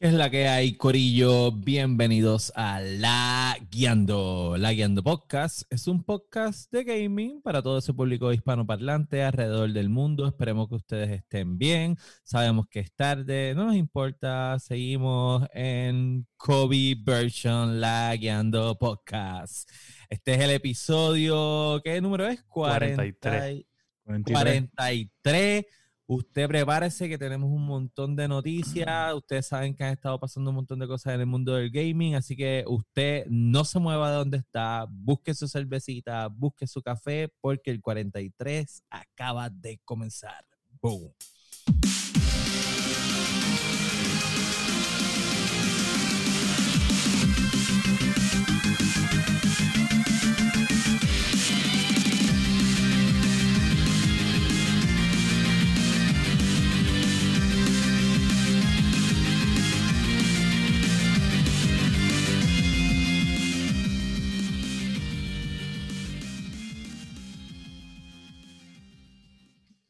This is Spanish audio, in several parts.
¿Qué es la que hay, Corillo? Bienvenidos a La Guiando. La Guiando Podcast es un podcast de gaming para todo ese público hispanoparlante alrededor del mundo. Esperemos que ustedes estén bien. Sabemos que es tarde, no nos importa. Seguimos en Kobe Version La Guiando Podcast. Este es el episodio, ¿qué número es? 43. 43. Usted prepárese que tenemos un montón de noticias. Ustedes saben que han estado pasando un montón de cosas en el mundo del gaming, así que usted no se mueva de donde está, busque su cervecita, busque su café, porque el 43 acaba de comenzar. Boom.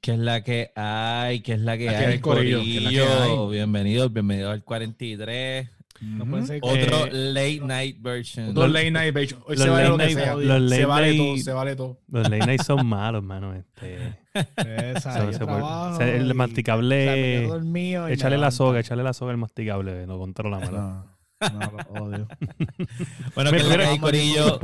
¿Qué es la que hay? ¿Qué es la que La que hay, hay, corillo, ¿qué es la que corillo? Bienvenidos, bienvenidos al 43. No puede ser que- Otro Eh, late night version. Dos late night version. Hoy se vale late lo que night- sea. los se vale night- todo, se vale todo. Los late night son malos, mano. Este, Esa, se trabajo el masticable. o sea, me échale la soga, échale la soga al masticable, no controla mano. No, lo odio. Bueno, ¿qué es la que hay, corillo?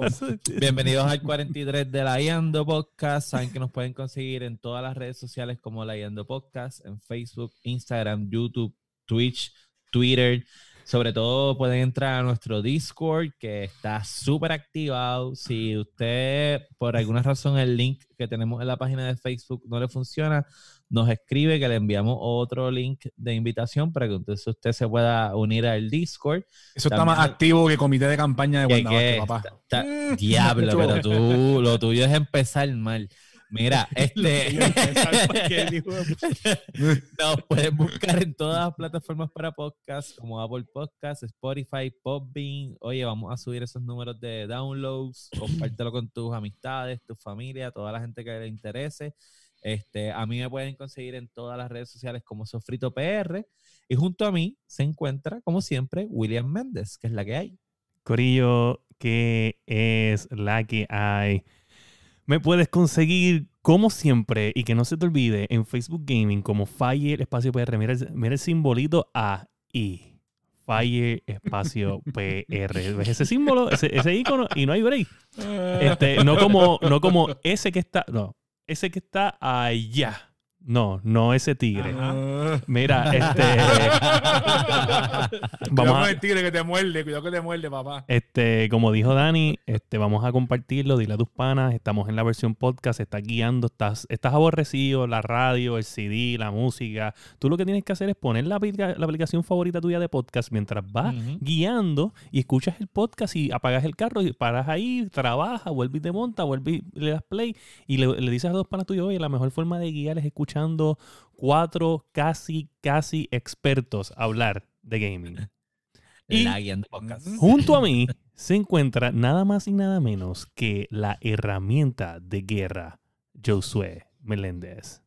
Bienvenidos al 43 de La Yando Podcast. Saben que nos pueden conseguir en todas las redes sociales como La Yando Podcast, en Facebook, Instagram, YouTube, Twitch, Twitter. Sobre todo pueden entrar a nuestro Discord que está súper activado. Si usted, por alguna razón, el link que tenemos en la página de Facebook no le funciona, nos escribe que le enviamos otro link de invitación para que entonces usted se pueda unir al Discord. Eso está más activo que comité de campaña de Que- Wanda Vázquez, que papá. está- está- diablo, pero tú, lo tuyo es empezar mal. Mira, este. Nos puedes buscar en todas las plataformas para podcast, como Apple Podcasts, Spotify, Podbean. Oye, vamos a subir esos números de downloads. Compártelo con tus amistades, tu familia, toda la gente que le interese. Este, a mí me pueden conseguir en todas las redes sociales como Sofrito PR. Y junto a mí se encuentra, como siempre, William Méndez, que es la que hay. Corillo, que es la que hay. Me puedes conseguir, como siempre, y que no se te olvide, en Facebook Gaming como Fire Espacio PR. Mira el, mira el simbolito AI. Fire Espacio PR. ¿Ves ese símbolo? Ese, ese icono y no hay break. Este, no como, no como ese que está. No, ese que está allá. No, no ese tigre. Mira, este. Cuidado vamos con a, el tigre que te muerde, cuidado que te muerde, papá. este, como dijo Dani, este, vamos a compartirlo, dile a tus panas, estamos en la versión podcast, estás guiando, estás, estás aborrecido, la radio, el CD, la música. Tú lo que tienes que hacer es poner la, aplica- la aplicación favorita tuya de podcast mientras vas guiando y escuchas el podcast y apagas el carro y paras ahí, trabajas, vuelves y te montas, vuelves y le das play y le, le dices a dos panas tuyos, oye, la mejor forma de guiar es escuchando cuatro casi, casi expertos hablar de gaming. Y-. Junto a mí se encuentra nada más y nada menos que la herramienta de guerra, Josué Meléndez.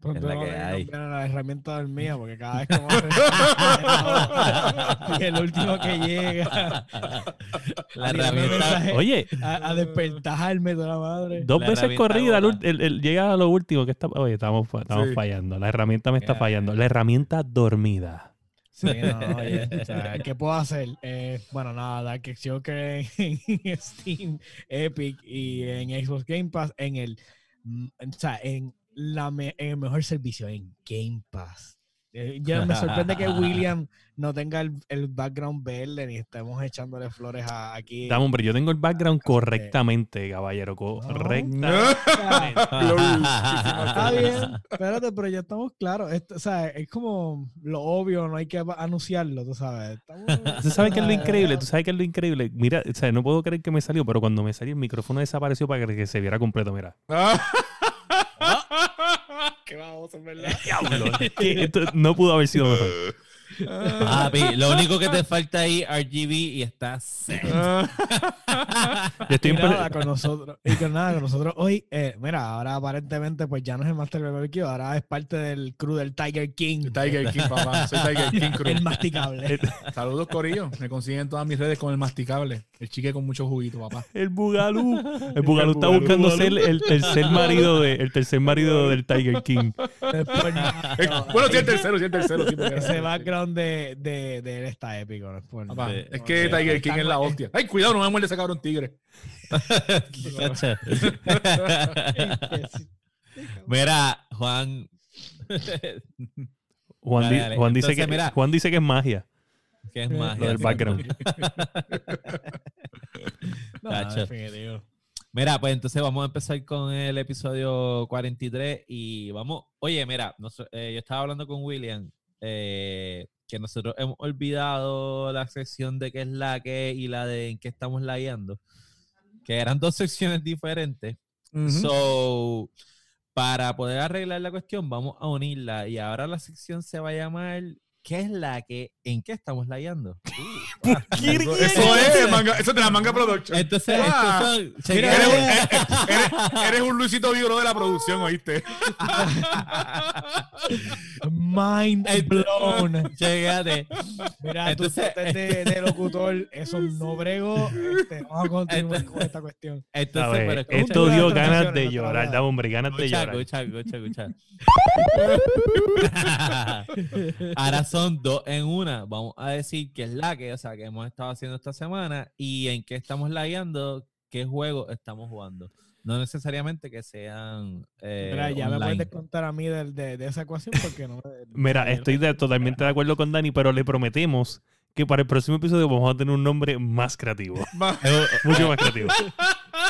Pronto Es la no que hay. la herramienta del mía porque cada vez que el último que llega La herramienta. Oye, a, a despertarme de la madre. dos La veces corrida, el llega a lo último que está... Oye, estamos, estamos Sí. fallando. La herramienta me está fallando. La herramienta dormida. Sí, no, oye, o sea, ¿qué puedo hacer? Eh, bueno, nada, Dark Joker en, en Steam, Epic y en Xbox Game Pass en el, mm, o sea, en, la me- en el mejor servicio, en Game Pass. Eh, ya me sorprende que William no tenga el, el background verde ni estemos echándole flores a, aquí. Dame, hombre, yo tengo el background que- correctamente, caballero. Correctamente. Está bien, espérate, pero ya estamos claros. Esto, o sea, es como lo obvio, no hay que anunciarlo, tú sabes. Estamos- ¿Tú sabes qué es lo increíble? ¿Tú sabes qué es lo increíble? Mira, o sea, no puedo creer que me salió, pero cuando me salió el micrófono desapareció para que se viera completo, mira. Qué baboso, en verdad. Diablo. que esto no pudo haber sido mejor. Papi, lo único que te falta ahí RGB y está set. Yo estoy Y nada, con nosotros, y con nada, con nosotros hoy, eh, mira, ahora aparentemente pues ya no es el Master BBQ, ahora es parte del crew del Tiger King. Tiger King, papá. Soy Tiger King Cruz. El masticable. Saludos, Corillo. Me consiguen en todas mis redes con el masticable. El chique con mucho juguito, papá. El Bugalú. El Bugalú está Bugalú, buscando Bugalú. ser el tercer marido de, el tercer marido del Tiger King. Después, Eh, no, bueno, sí, el tercero, sí, el tercero. Sí, ese background de, de, de él está épico. ¿no? Es por- Papá, Sí. es que Tiger King es la hostia. Ay, cuidado, no me muerde ese cabrón tigre. Mira, Juan. Juan, Dale, di- dale. Juan dice Entonces, que, mira. Juan dice que es magia. ¿Qué es más? Lo del background. No. Mira, pues entonces vamos a empezar con el episodio 43 y vamos, oye, mira, eh, yo estaba hablando con William eh, que nosotros hemos olvidado la sección de qué es la que y la de en qué estamos layando, que eran dos secciones diferentes. So, para poder arreglar la cuestión, vamos a unirla y ahora la sección se va a llamar ¿Qué es la que? ¿En qué estamos layando? Eso, eso es, manga, eso es de la manga production. Entonces, Ah, Eres, un- eres- eres- eres un Luisito Vigoró de la producción, ¿oíste? Mind blown. Chécate. Mira, Entonces- tú de, de locutor, eso no brego. Este, vamos a continuar Entonces- con esta cuestión. Entonces, ¿Sabes? pero escucha, Esto dio ganas de llorar. Da, hombre, ganas de llorar. escucha, escucha, escucha. Ahora son dos en una. Vamos a decir qué es la que, o sea, que hemos estado haciendo esta semana y en qué estamos lagueando, qué juego estamos jugando. No necesariamente que sean. eh, Mira, ya me online. puedes contar a mí de, de, de esa ecuación porque no. Mira, estoy de- totalmente de acuerdo con Dani, pero le prometemos que para el próximo episodio vamos a tener un nombre más creativo. Mucho más creativo.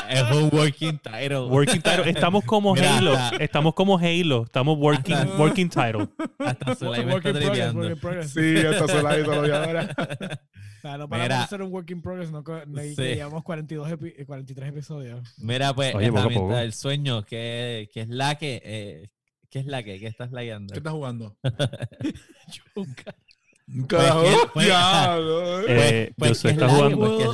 es un working title. Working title. Estamos como Mira, Halo. hasta- Estamos como Halo. Estamos working, Hasta- working title. Hasta Zulay me Work está tripeando. Sí, hasta sola y todo lo de ahora. O sea, no para Mira. hacer un work in progress, no, no Sí. que llevamos 42 epi- 43 episodios. Mira, pues, Oye, poco del sueño, que, que es la que. eh, ¿Qué es la que? ¿Qué estás layando? ¿Qué estás jugando? Pues, pues, pues, Josué ¿qué es está jugando. Pues, ¿qué es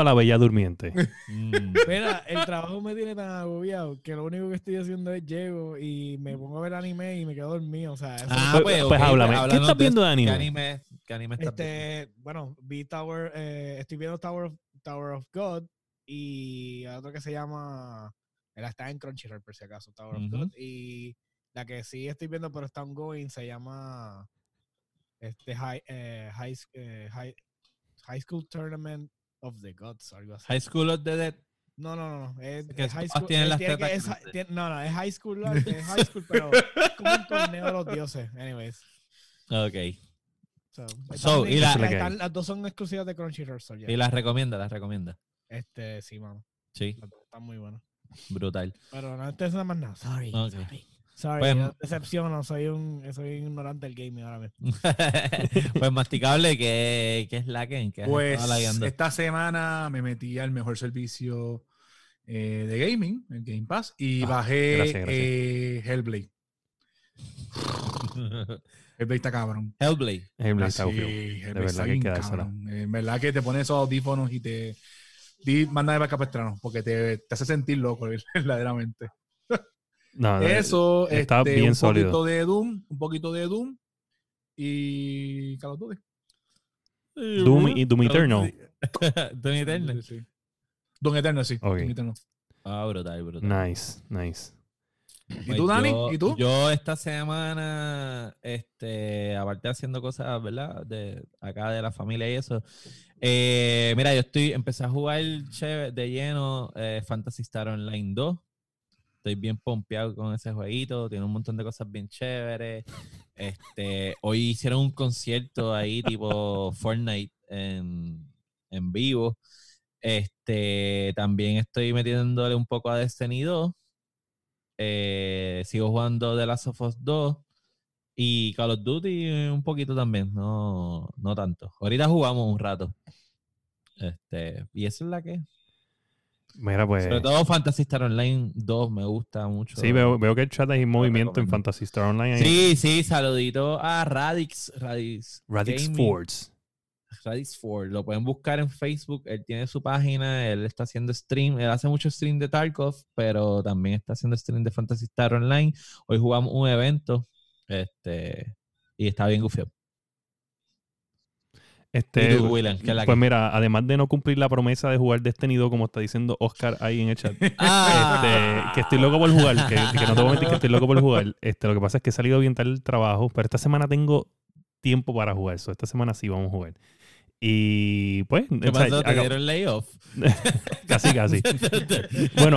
a la Bella Durmiente. Mm. Mira, el trabajo me tiene tan agobiado que lo único que estoy haciendo es llego y me pongo a ver anime y me quedo dormido. O sea, eso- Ah, Pues- pues, pues ok, háblame. ¿Qué háblanos estás viendo de anime? ¿Qué anime, qué anime estás viendo? este, bueno, vi Tower, eh, estoy viendo Tower of, Tower of God y otro que se llama, él está en Crunchyroll por si acaso, Tower of. God y la que sí estoy viendo pero está ongoing se llama este High, eh, high, eh, high, high School Tournament of the Gods, algo así. High School of the Dead. No, no, no, no. Es, Que es high school. tienen las tiene que- tetas es tiene- no, no, es high school, es high school, pero es como un torneo de los dioses. Anyways. Ok. So, So, están- y la- la están- las dos son exclusivas de Crunchyroll. so, yeah. Y las recomienda, las recomienda. Este, sí, mano. Sí, Están muy buenas. brutal. Pero no estoy nada más nada. Sorry. Ok. Sorry. Sorry, Pues- yo decepciono. Soy un, soy un ignorante del gaming ahora mismo. pues masticable, ¿qué, qué es la que? ¿En qué has Pues esta semana me metí al mejor servicio eh, de gaming, el Game Pass, y Ah, bajé gracias, gracias. eh, Hellblade. Hellblade está cabrón. Hellblade. Hellblade está sí. Hellblade verdad que que En verdad que te pones esos audífonos y te... Acá para estrano, porque te, te hace sentir loco, verdaderamente. No, no, Eso, está este, bien un sólido. poquito de Doom, un poquito de Doom y Call of Duty. Doom y Doom Eternal. Doom Eternal. Sí. Doom Eternal, sí. Ok. Doom Eternal. Ah, brutal, brutal. Nice, nice. ¿Y Pues tú, Dani? yo- ¿Y tú? Yo esta semana, este, aparte haciendo cosas, ¿verdad? De acá de la familia y eso. eh, mira, yo estoy, empecé a jugar de lleno eh, Fantasy Star Online 2. Estoy bien pompeado con ese jueguito. Tiene un montón de cosas bien chéveres. Este, hoy hicieron un concierto ahí tipo Fortnite en, en vivo. Este, también estoy metiéndole un poco a Destiny 2. Eh, sigo jugando The Last of Us 2 y Call of Duty un poquito también, no, no tanto. Ahorita jugamos un rato. Este, y esa es la que. Mira, pues. Sobre todo Fantasy Star Online 2 me gusta mucho. Sí, veo, veo que el chat hay movimiento en. Fantasy Star Online. ahí. Sí, sí, saludito a Radix. Radix, Radix Gaming. Fords. Radix Ford. Lo pueden buscar en Facebook. Él tiene su página. Él está haciendo stream. Él hace mucho stream de Tarkov, pero también está haciendo stream de Fantasy Star Online. Hoy jugamos un evento. Este. Y está bien gufiado. Este, ¿Y tú, William? ¿Qué es la pues que- mira, además de no cumplir la promesa de jugar Destiny 2, como está diciendo Oscar ahí en el chat, Ah. este, que estoy loco por jugar, que, que no te voy a mentir que estoy loco por jugar. Este, lo que pasa es que he salido bien tarde del trabajo, pero esta semana tengo tiempo para jugar eso. Esta semana sí vamos a jugar. Y pues, ¿Qué o sea, pasó? ¿Te dieron layoff? casi, casi. Bueno,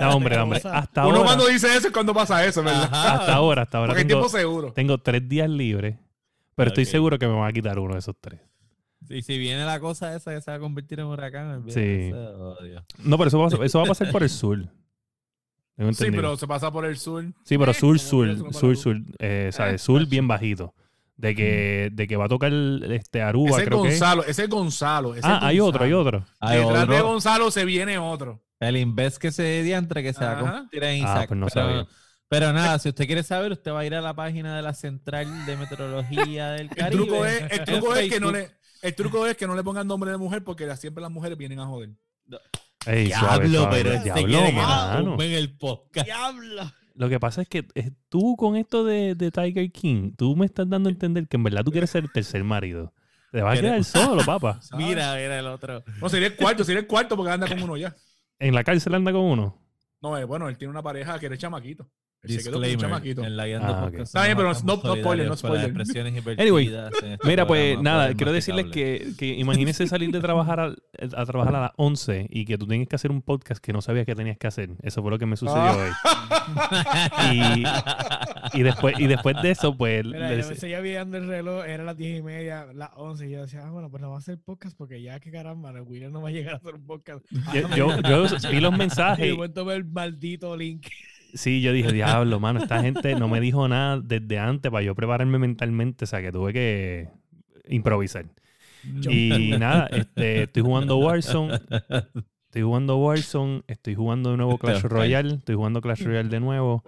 no, hombre, no, hombre. Hasta Uno ahora, cuando dice eso es cuando pasa eso, ¿verdad? Ajá. hasta ahora, hasta ahora Porque hay tengo, tiempo seguro. tengo tres días libres, pero estoy seguro que me van a quitar uno de esos tres. Y si viene la cosa esa que se va a convertir en huracán, Sí. oh, Dios. No, pero eso va, a- eso va a pasar por el sur. Tengo Sí, entendido. pero se pasa por el sur. Sí, pero Eh, sur, sur, sur, el sur. Eh, o sea, Eh, sur bien bajito. De que, de que va a tocar este Aruba, Ese es creo que. Gonzalo, ese es Gonzalo. ese Ah, hay otro, hay otro. Hay Detrás de Gonzalo se viene otro. el Inves que se diantre que se va a convertir en Ah, Isaac. pues no pero, sabía. pero nada, si usted quiere saber, usted va a ir a la página de la Central de Meteorología del El Caribe. truco es, el truco es que no le, el truco es que no le pongan nombre de mujer porque siempre las mujeres vienen a joder. Ey, Diablo, suave, pero este diablo, quiere que nos mano. el podcast. ¡Diablo! Lo que pasa es que eh, tú con esto de, de Tiger King, tú me estás dando a entender que en verdad tú quieres ser el tercer marido. Te vas a quedar solo, papá. ¿sabes? Mira, mira el otro. No, sería el cuarto, sería el cuarto porque anda con uno ya. En la cárcel anda con uno. No, eh, bueno, él tiene una pareja que era chamaquito. Él se quedó chamaquito. En la guiando Ah, Está bien, pero no- no spoiler, no spoiler. Anyway, este Mira, pues nada, quiero decirles que, que imagínense salir de trabajar a, a trabajar a las 11 y que tú tienes que hacer un podcast que no sabías que tenías que hacer. Eso fue lo que me sucedió Ah. hoy. Y, y después y después de eso, pues Mira, le- yo seguía viendo el reloj, era las 10 y media, las 11, y yo decía, ah, bueno, pues no va a hacer podcast porque ya que caramba, el William no va a llegar a hacer un podcast. yo, yo- yo vi los Y de mensajes. momento ver el maldito link. Sí, yo dije, diablo, mano, esta gente no me dijo nada desde antes para yo prepararme mentalmente, o sea que tuve que improvisar. Y nada, este, estoy jugando Warzone, estoy jugando Warzone, estoy jugando de nuevo Clash Royale, estoy jugando Clash Royale de nuevo.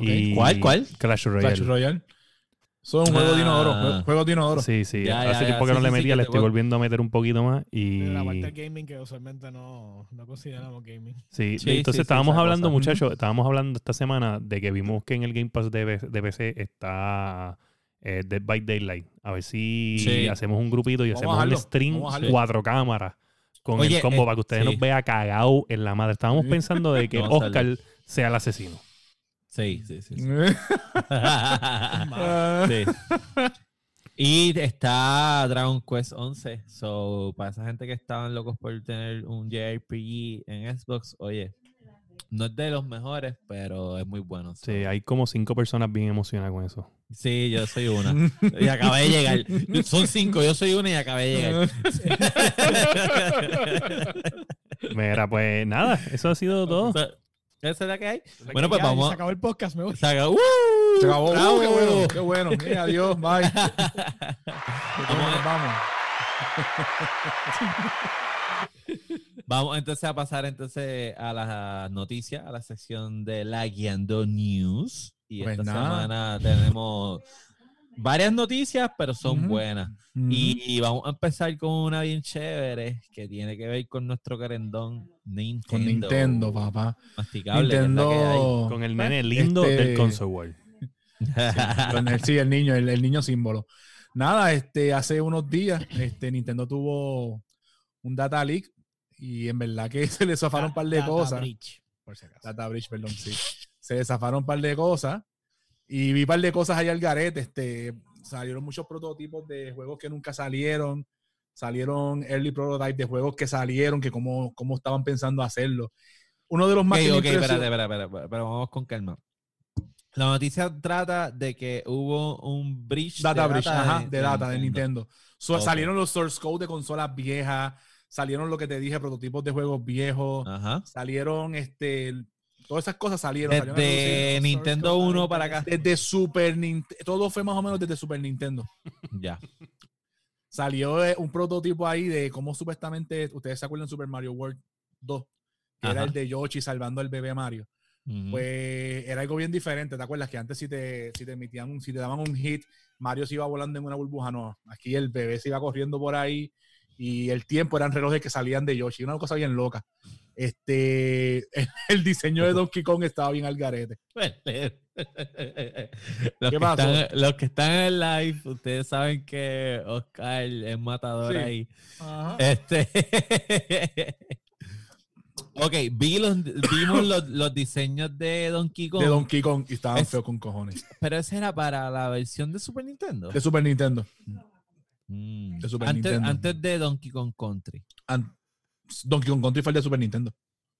Y ¿Cuál, cuál? Clash Royale. Clash Royale. Eso es un juego de Ah. inodoro. jue- Juego de inodoro. Sí, sí. Ya, Hace ya, tiempo ya, que no sí, le sí, sí, metía, le estoy voy- volviendo a meter un poquito más. Y la parte del gaming que usualmente no, no consideramos gaming. sí, Sí, entonces estábamos hablando, cosa. muchachos, estábamos hablando esta semana de que vimos que en el Game Pass de, de PC está eh, Dead by Daylight. A ver si Sí. hacemos un grupito y Vamos hacemos un stream cuatro cámaras con Oye, el combo eh, para que ustedes sí. nos vean cagados en la madre. Estábamos pensando de que Oscar sea el asesino. Sí, sí, sí. sí. Sí. Y está Dragon Quest 11. So, para esa gente que estaban locos por tener un JRPG en Xbox, oye, no es de los mejores, pero es muy bueno. So, Sí, hay como cinco personas bien emocionadas con eso. sí, yo soy una. Y acabé de llegar. Son cinco, yo soy una y acabé de llegar. Mira, pues nada, eso ha sido todo. ¿Esa es la que hay? Bueno, pues Ya, vamos. Se acabó el podcast, me voy. Se acabó. ¡Uh! Se acabó. ¡Bravo! Uh, qué bueno, qué bueno. Eh, adiós, bye. Vamos. vamos. Vamos entonces a pasar entonces a las noticias, a la sección de la Guiando News. Y Pues esta nada. semana tenemos varias noticias, pero son buenas. Y vamos a empezar con una bien chévere que tiene que ver con nuestro querendón Nintendo. Con Nintendo, papá. Masticable. Nintendo. Con el nene lindo Este- del console world. Con el- sí, el niño, el, el niño símbolo. Nada, este, hace unos días, este, Nintendo tuvo un data leak y en verdad que se le zafaron un par de Data cosas. breach, por si acaso. Data breach, perdón, sí. Se desafaron un par de cosas y vi un par de cosas allá al garete. Este, salieron muchos prototipos de juegos que nunca salieron. Salieron early prototypes de juegos que salieron, que cómo, cómo estaban pensando hacerlo. Uno de los más Ok, ok, impresionó- espérate, espérate, espérate, pero vamos con calma. La noticia trata de que hubo un breach Data de breach, data ajá, de, data de Nintendo. So. Salieron los source code de consolas viejas, salieron lo que te dije, prototipos de juegos viejos, Ajá. salieron este todas esas cosas salieron. Desde. Nintendo Source code 1 para acá. desde Super Nintendo, todo fue más o menos desde Super Nintendo. Ya. Salió eh, un prototipo ahí de cómo supuestamente, ustedes se acuerdan Super Mario World 2, que era el de Yoshi salvando al bebé Mario. Ujú. Pues era algo bien diferente. ¿Te acuerdas que antes si te, si te emitían un, si te daban un hit, Mario se iba volando en una burbuja? No, aquí el bebé se iba corriendo por ahí y el tiempo eran relojes que salían de Yoshi. Una cosa bien loca. Este, el, diseño de Donkey Kong estaba bien al garete. los, ¿Qué que están, los que están en el live, ustedes saben que Oscar es matador Sí. ahí. Este. ok, vi los, vimos los, los diseños de Donkey Kong. De Donkey Kong y estaban Es- feos con cojones. Pero ese era para la versión de Super Nintendo. De Super Nintendo. Mm. de Super antes, Nintendo. antes de Donkey Kong Country. An- Donkey Kong Country fue el de Super Nintendo.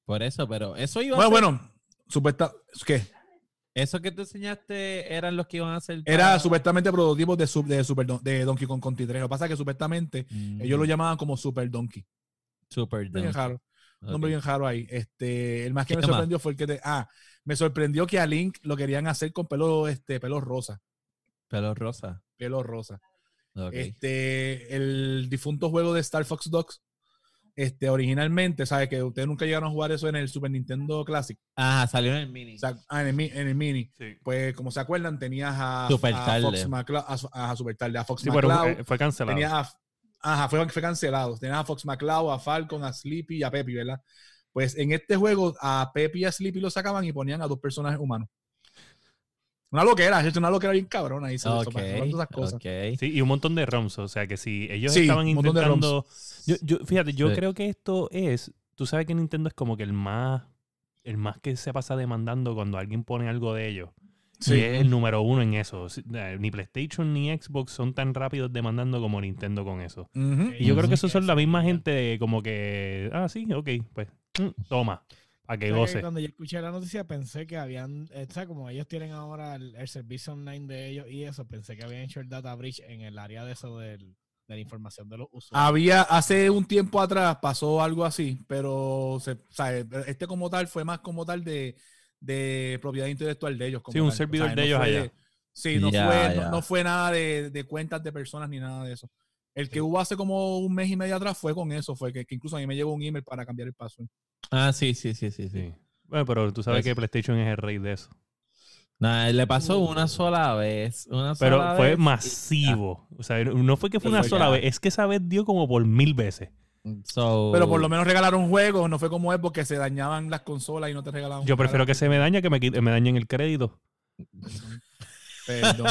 Por eso, pero eso iba Bueno, a ser- bueno, supuesta, ¿qué? Eso que te enseñaste eran los que iban a hacer. Era supuestamente prototipos de, sub- de, Super, de Donkey Kong Country 3. Lo que pasa es que supuestamente Mm. ellos lo llamaban como Super Donkey. Super Bien Donkey. raro. Ok. Nombre bien raro ahí. Este, el más que ¿Qué me más? sorprendió fue el que te, ah, me sorprendió que a Link lo querían hacer con pelo, este, pelo rosa. Pelo rosa. Pelo rosa. Este, el difunto juego de Star Fox Dogs, este, originalmente, ¿sabes? Que ustedes nunca llegaron a jugar eso en el Super Nintendo Classic. Ajá, salió en el mini. O sea, ah, en el, en el mini. Sí. Pues, como se acuerdan, tenías a, Super a tarde. Fox McCloud, a, a Super tarde, a Fox Sí, McCloud. eh, fue cancelado. Tenía a, ajá, fue, fue cancelado. Tenía a Fox McCloud, a Falcon, a Sleepy y a Peppy, ¿verdad? Pues en este juego a Peppy y a Sleepy lo sacaban y ponían a dos personajes humanos. Una loquera, es una loquera bien cabrona ahí. se- esas cosas. Sí, y un montón de ROMs. O sea que si ellos Sí, estaban de intentando. Yo, yo- fíjate, yo Sí. creo que esto es. Tú sabes que Nintendo es como que el más. El más que se pasa demandando cuando alguien pone algo de ellos. Sí. Y es el número uno en eso. Eh, Ni PlayStation ni Xbox son tan rápidos demandando como Nintendo con eso. Y yo creo que esos son la misma gente como que. Ah, sí, ok, pues. mm, toma. Para que ¿Sabes goce. que Cuando yo escuché la noticia pensé que habían, eh, ¿sabes? Como ellos tienen ahora el, el servicio online de ellos y eso, pensé que habían hecho el data breach en el área de eso del- de la información de los usuarios. Había, hace un tiempo atrás pasó algo así, pero se, o sea, este como tal fue más como tal de, de propiedad intelectual de ellos. como Sí, un tal. servidor de no ellos fue allá. sí, no, fue, no- no, fue nada de, de cuentas de personas ni nada de eso. El que hubo hace como un mes y medio atrás fue con eso, fue que, que incluso a mí me llegó un email para cambiar el password. Ah, sí, sí, sí, sí. sí. Bueno, pero tú sabes Pues- que PlayStation es el rey de eso. Nah, le pasó una sola vez. Una Pero sola fue vez y masivo. O sea, no fue que fue Sí, una fue sola ya. vez, es que esa vez dio como por mil veces. So- Pero por lo menos regalaron juegos, no fue como es porque se dañaban las consolas y no te regalaban Yo prefiero que se me dañe que me, me dañen el crédito. Perdón.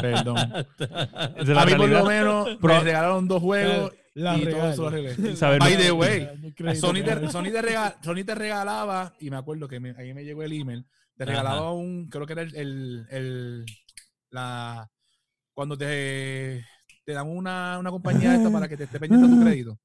Perdón. A mí por lo menos Pro- me regalaron dos juegos La y todo eso lo. By the way, Sony te. Sony, te Sony te regalaba, y me acuerdo que me- ahí me llegó el email, te Ajá. regalaba un, creo que era el, el, el- la, cuando te, te dan una, una compañía esta para que te esté pendiente tu crédito.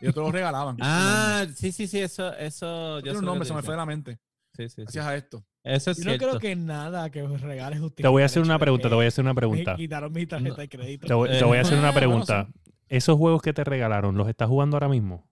Ellos te lo regalaban. Ah, sí, sí, sí, eso, eso. Tiene un nombre, se me fue de la mente. Sí, sí, sí. Gracias a esto. Eso es Yo no cierto. creo que nada que regales justifique Te voy a hacer una pregunta, te voy a hacer una me pregunta. Quitaron mi tarjeta de crédito. Te voy, te voy a hacer una pregunta. ¿Esos juegos que te regalaron, los estás jugando ahora mismo?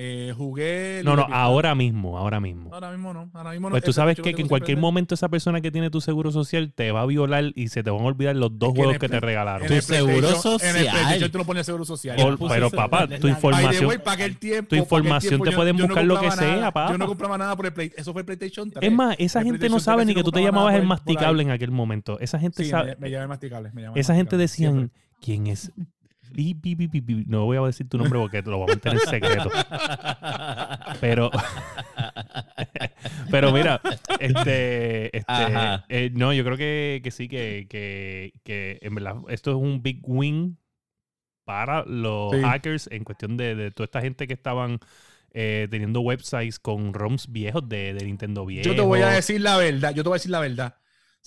Eh, jugué. No, no, ahora mismo, ahora mismo. Ahora mismo no. Ahora mismo no. Pues tú Ese sabes lo que, que en cualquier momento esa persona que tiene tu seguro social te va a violar y se te van a olvidar los dos Es que juegos el que te regalaron. Tu seguro PlayStation- En el social. Tú no pones seguro social. Por- pero papá, tu información, way, tiempo, tu información tiempo te yo- pueden yo no buscar lo que nada. sea, papá. Yo no compraba nada por el Play. Eso fue el PlayStation 3. Es más, esa gente no sabe 3 ni que tú te llamabas el masticable en aquel momento. Esa gente sabe, me, llama masticable. Esa gente decían. ¿quién es? No voy a decir tu nombre porque te lo voy a mantener en secreto. Pero, pero mira, este, este eh, no, yo creo que, que sí, que, que, que en verdad esto es un big win para los Sí. hackers en cuestión de, de toda esta gente que estaban eh, teniendo websites con ROMs viejos de, de Nintendo viejo. Yo te voy a decir la verdad. Yo te voy a decir la verdad.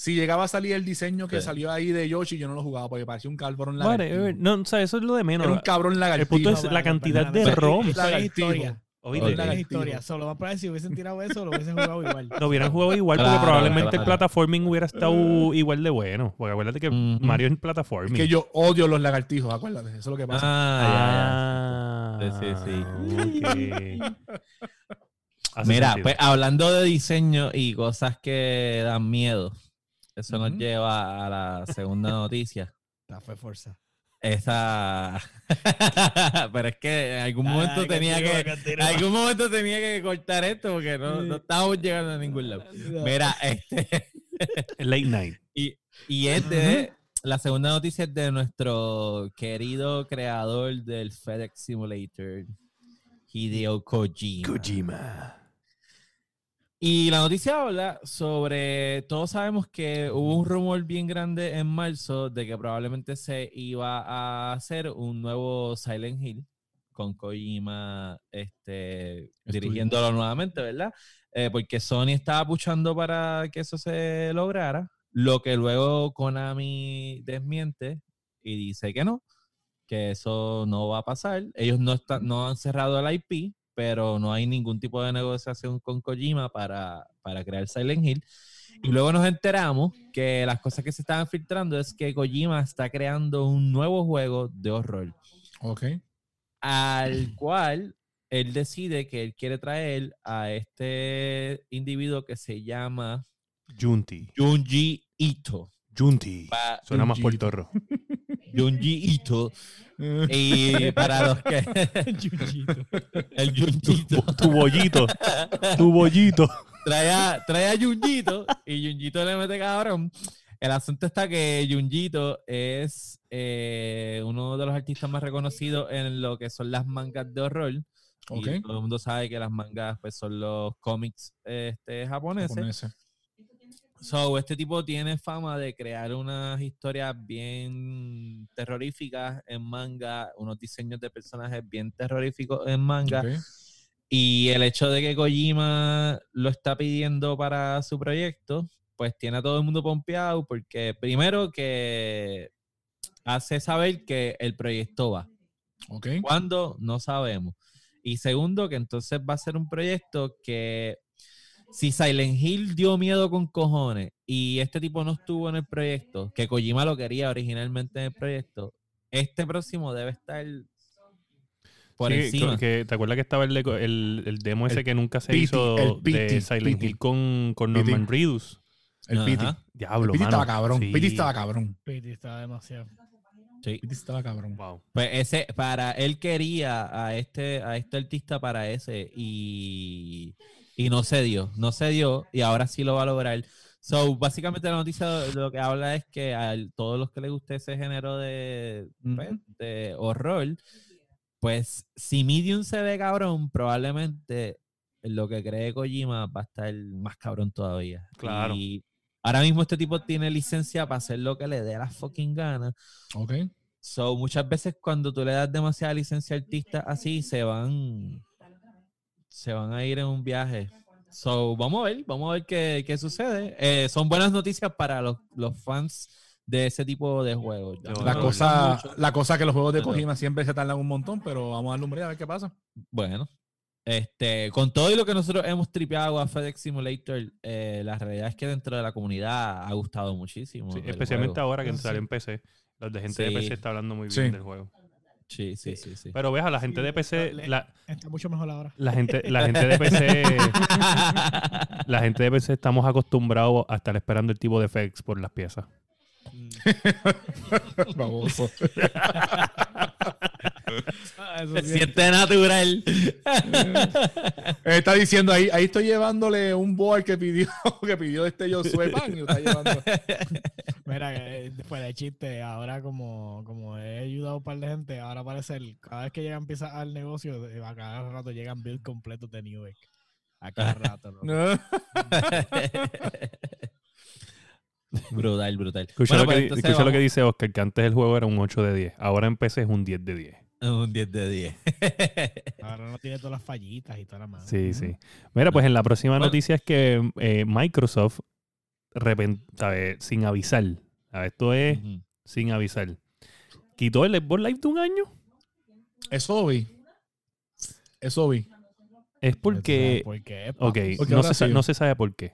Si llegaba a salir el diseño que Sí. salió ahí de Yoshi, yo no lo jugaba porque parecía un cabrón Whatever. lagartijo. No, o sea, eso es lo de menos. Era un cabrón El lagartijo. punto es la cantidad de. Eso es Lagartijo. historia. Oíste, Lagartijo. historia. Solo más para si hubiesen tirado eso, lo hubiesen jugado igual. Lo hubieran jugado igual porque Claro, probablemente el claro. platforming hubiera estado igual de bueno. Porque acuérdate que. Mario es el platforming. Que yo odio los lagartijos, acuérdate. Eso es lo que pasa. Ah, Ah, Sí, sí, sí. ya. Mira, pues hablando de diseño y cosas que dan miedo, eso nos lleva a la segunda noticia. Esta fue fuerza. esa. Pero es que en algún momento Ay, tenía que. En algún momento tenía que cortar esto porque no, no estábamos llegando a ningún lado. Mira, este. Late Night. Y, y es de. La segunda noticia es de nuestro querido creador del FedEx Simulator, Hideo Kojima. Kojima. Y la noticia habla sobre, todos sabemos que hubo un rumor bien grande en marzo de que probablemente se iba a hacer un nuevo Silent Hill con Kojima este, dirigiéndolo nuevamente, ¿verdad? Eh, porque Sony estaba puchando para que eso se lograra, lo que luego Konami desmiente y dice que no, que eso no va a pasar. Ellos no, están, no han cerrado el IP, pero no hay ningún tipo de negociación con Kojima para, para crear Silent Hill. Y luego nos enteramos que las cosas que se estaban filtrando es que Kojima está creando un nuevo juego de horror, Ok. al cual él decide que él quiere traer a este individuo que se llama Junti. Junji Ito. Junti. Pa- Suena más puertorro. Junji Ito. Y para los que... El Junjito. Tu bollito. Tu bollito. trae a, trae a Junjito y Junjito le mete cabrón. El asunto está que Junjito es eh, uno de los artistas más reconocidos en lo que son las mangas de horror. Y Ok. todo el mundo sabe que las mangas pues, son los cómics este, japoneses. Japonesa. So, este tipo tiene fama de crear unas historias bien terroríficas en manga, unos diseños de personajes bien terroríficos en manga. Y el hecho de que Kojima lo está pidiendo para su proyecto, pues tiene a todo el mundo pompeado porque primero que hace saber que el proyecto va. Ok. ¿Cuándo? No sabemos. Y segundo, que entonces va a ser un proyecto que si Silent Hill dio miedo con cojones y este tipo no estuvo en el proyecto, que Kojima lo quería originalmente en el proyecto, este próximo debe estar por Sí, encima. que- ¿Te acuerdas que estaba el, deco- el, el demo ese El que nunca se PT, hizo PT, de Silent PT. Hill con. Norman Reedus? El. Piti. Diablo, El Piti estaba cabrón. Sí. Piti estaba cabrón. Piti está demasiado. Sí. Piti estaba cabrón. Wow. Pues ese, para él quería a este, a este artista para ese y, y no se dio, no se dio y ahora sí lo va a lograr. So, básicamente la noticia lo que habla es que a todos los que les guste ese género de, pues, de horror, pues si Medium se ve cabrón, probablemente lo que cree Kojima va a estar más cabrón todavía. Claro. Y ahora mismo este tipo tiene licencia para hacer lo que le dé la fucking gana. Ok. So, muchas veces cuando tú le das demasiada licencia a artistas así, se van, se van a ir en un viaje. So, vamos a ver, vamos a ver qué, qué sucede. Eh, son buenas noticias para los, los fans de ese tipo de juegos. Yo- La cosa, la cosa que los juegos de Pero- Kojima siempre se tardan un montón, pero vamos a darle a ver qué pasa. Bueno, este, con todo y lo que nosotros hemos tripeado a FedEx Simulator, eh, la realidad es que dentro de la comunidad ha gustado muchísimo. Sí, especialmente juego. ahora que Ah, sí. en PC. Los de gente de. PC está hablando muy bien Sí. del juego. Sí, sí, sí, sí. Pero ves, a la gente Sí, de PC, la, Está mucho mejor ahora. la gente, la gente de PC, la gente de PC estamos acostumbrados a estar esperando el tipo de FX por las piezas. Baboso. Eso Se siente natural. Está diciendo ahí, ahí estoy llevándole un board que pidió, que pidió este Josué Pan. está llevando. Mira, eh, después de chiste, ahora como, como he ayudado a un par de gente, ahora parece el, cada vez que llegan piezas al negocio, eh, a cada rato llegan build completos de Newegg. A cada rato. ¿no? No. brutal, brutal. Escucha, Bueno, lo, pues que, entonces escucha lo que vamos- dice Oscar, que antes el juego era un 8 de 10. Ahora en PC es un 10 de 10. Un 10 de 10. Ahora no tiene todas las fallitas y toda la madre. Sí, sí. Mira, pues en la próxima Bueno. noticia es que eh, Microsoft, repent- ¿sabes? sin avisar, ¿sabes? esto es sin avisar, quitó el Xbox Live de un año. Eso vi. Eso vi. Es porque, ¿Por qué? ok, Porque no se, no se sabe por qué.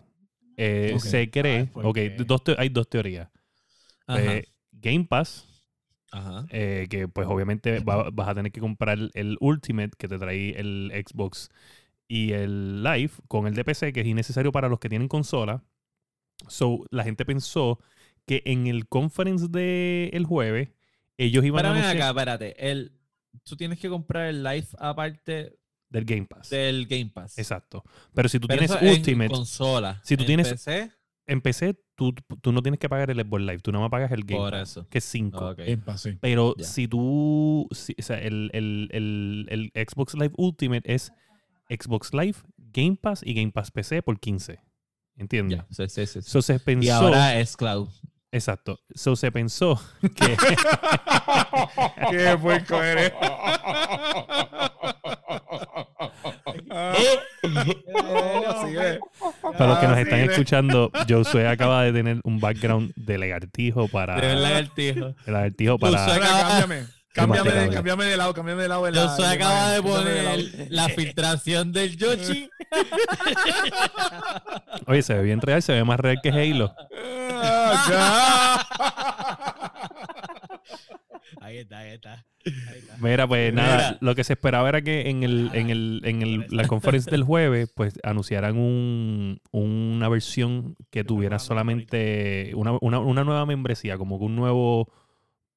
Eh. Se cree, Ah, ¿por ok, qué? dos te- hay dos teorías. Eh, Game Pass, Ajá. eh, que pues obviamente va- vas a tener que comprar el Ultimate que te trae el Xbox y el Live con el de PC, que es innecesario para los que tienen consola. So, la gente pensó que en el conference del jueves ellos iban a anunciar acá, espérate. El, tú tienes que comprar el Live aparte del Game Pass. del Game Pass. Exacto. Pero si tú Pero tienes en Ultimate, consola. Si tú En tienes- PC, en PC, tú, tú no tienes que pagar el Xbox Live, tú nada más pagas el Game por Pass, eso. que es 5. Ok. Game Pass, sí. Pero Ya. si tú, si- o sea, el, el- el- el Xbox Live Ultimate es Xbox Live, Game Pass y Game Pass PC por 15. ¿Entiendes? Ya, sí, sí, sí. So se pensó, Y ahora es cloud. exacto, so se pensó que Qué puerco eres. Sigue. Para los que nos Ah, están escuchando, Josué acaba de tener un background de lagartijo para De tío. de lagartijo para Josué cámbiame. Cámbiame de, cámbiame de lado, cámbiame de lado. la- Josué la acaba de de poner la filtración del Yoshi. Oye, se ve bien real, se ve más real que Halo. Ah, Ahí está, ahí está. Ahí está. Mira, pues Mira. nada, lo que se esperaba era que en el, en el, en el, la conferencia del jueves, pues anunciaran un, una versión que tuviera solamente una, una, una nueva membresía, como que un nuevo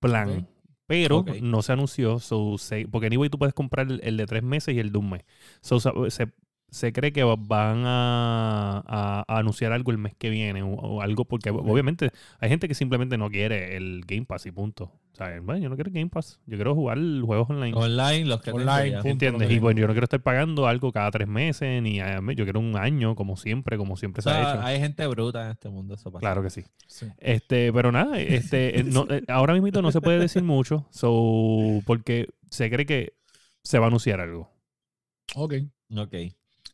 plan. Pero no se anunció, so, se- porque anyway tú puedes comprar el, el de tres meses y el de un mes. So, se, se cree que va- van a, a- a anunciar algo el mes que viene o, o algo, porque obviamente hay gente que simplemente no quiere el Game Pass y punto. O sea, bueno, yo no quiero el Game Pass, yo quiero jugar juegos online. Online, los que Online, punto. ¿Entiendes? lo que Y bueno, yo no quiero estar pagando algo cada tres meses, ni a- yo quiero un año, como siempre, como siempre O se ha hecho. hay gente bruta en este mundo, eso pasa. Claro que sí. Sí. Este, pero nada, este, eh, no, eh, ahora mismo no se puede decir mucho, so, porque se cree que se va a anunciar algo. Ok. Ok.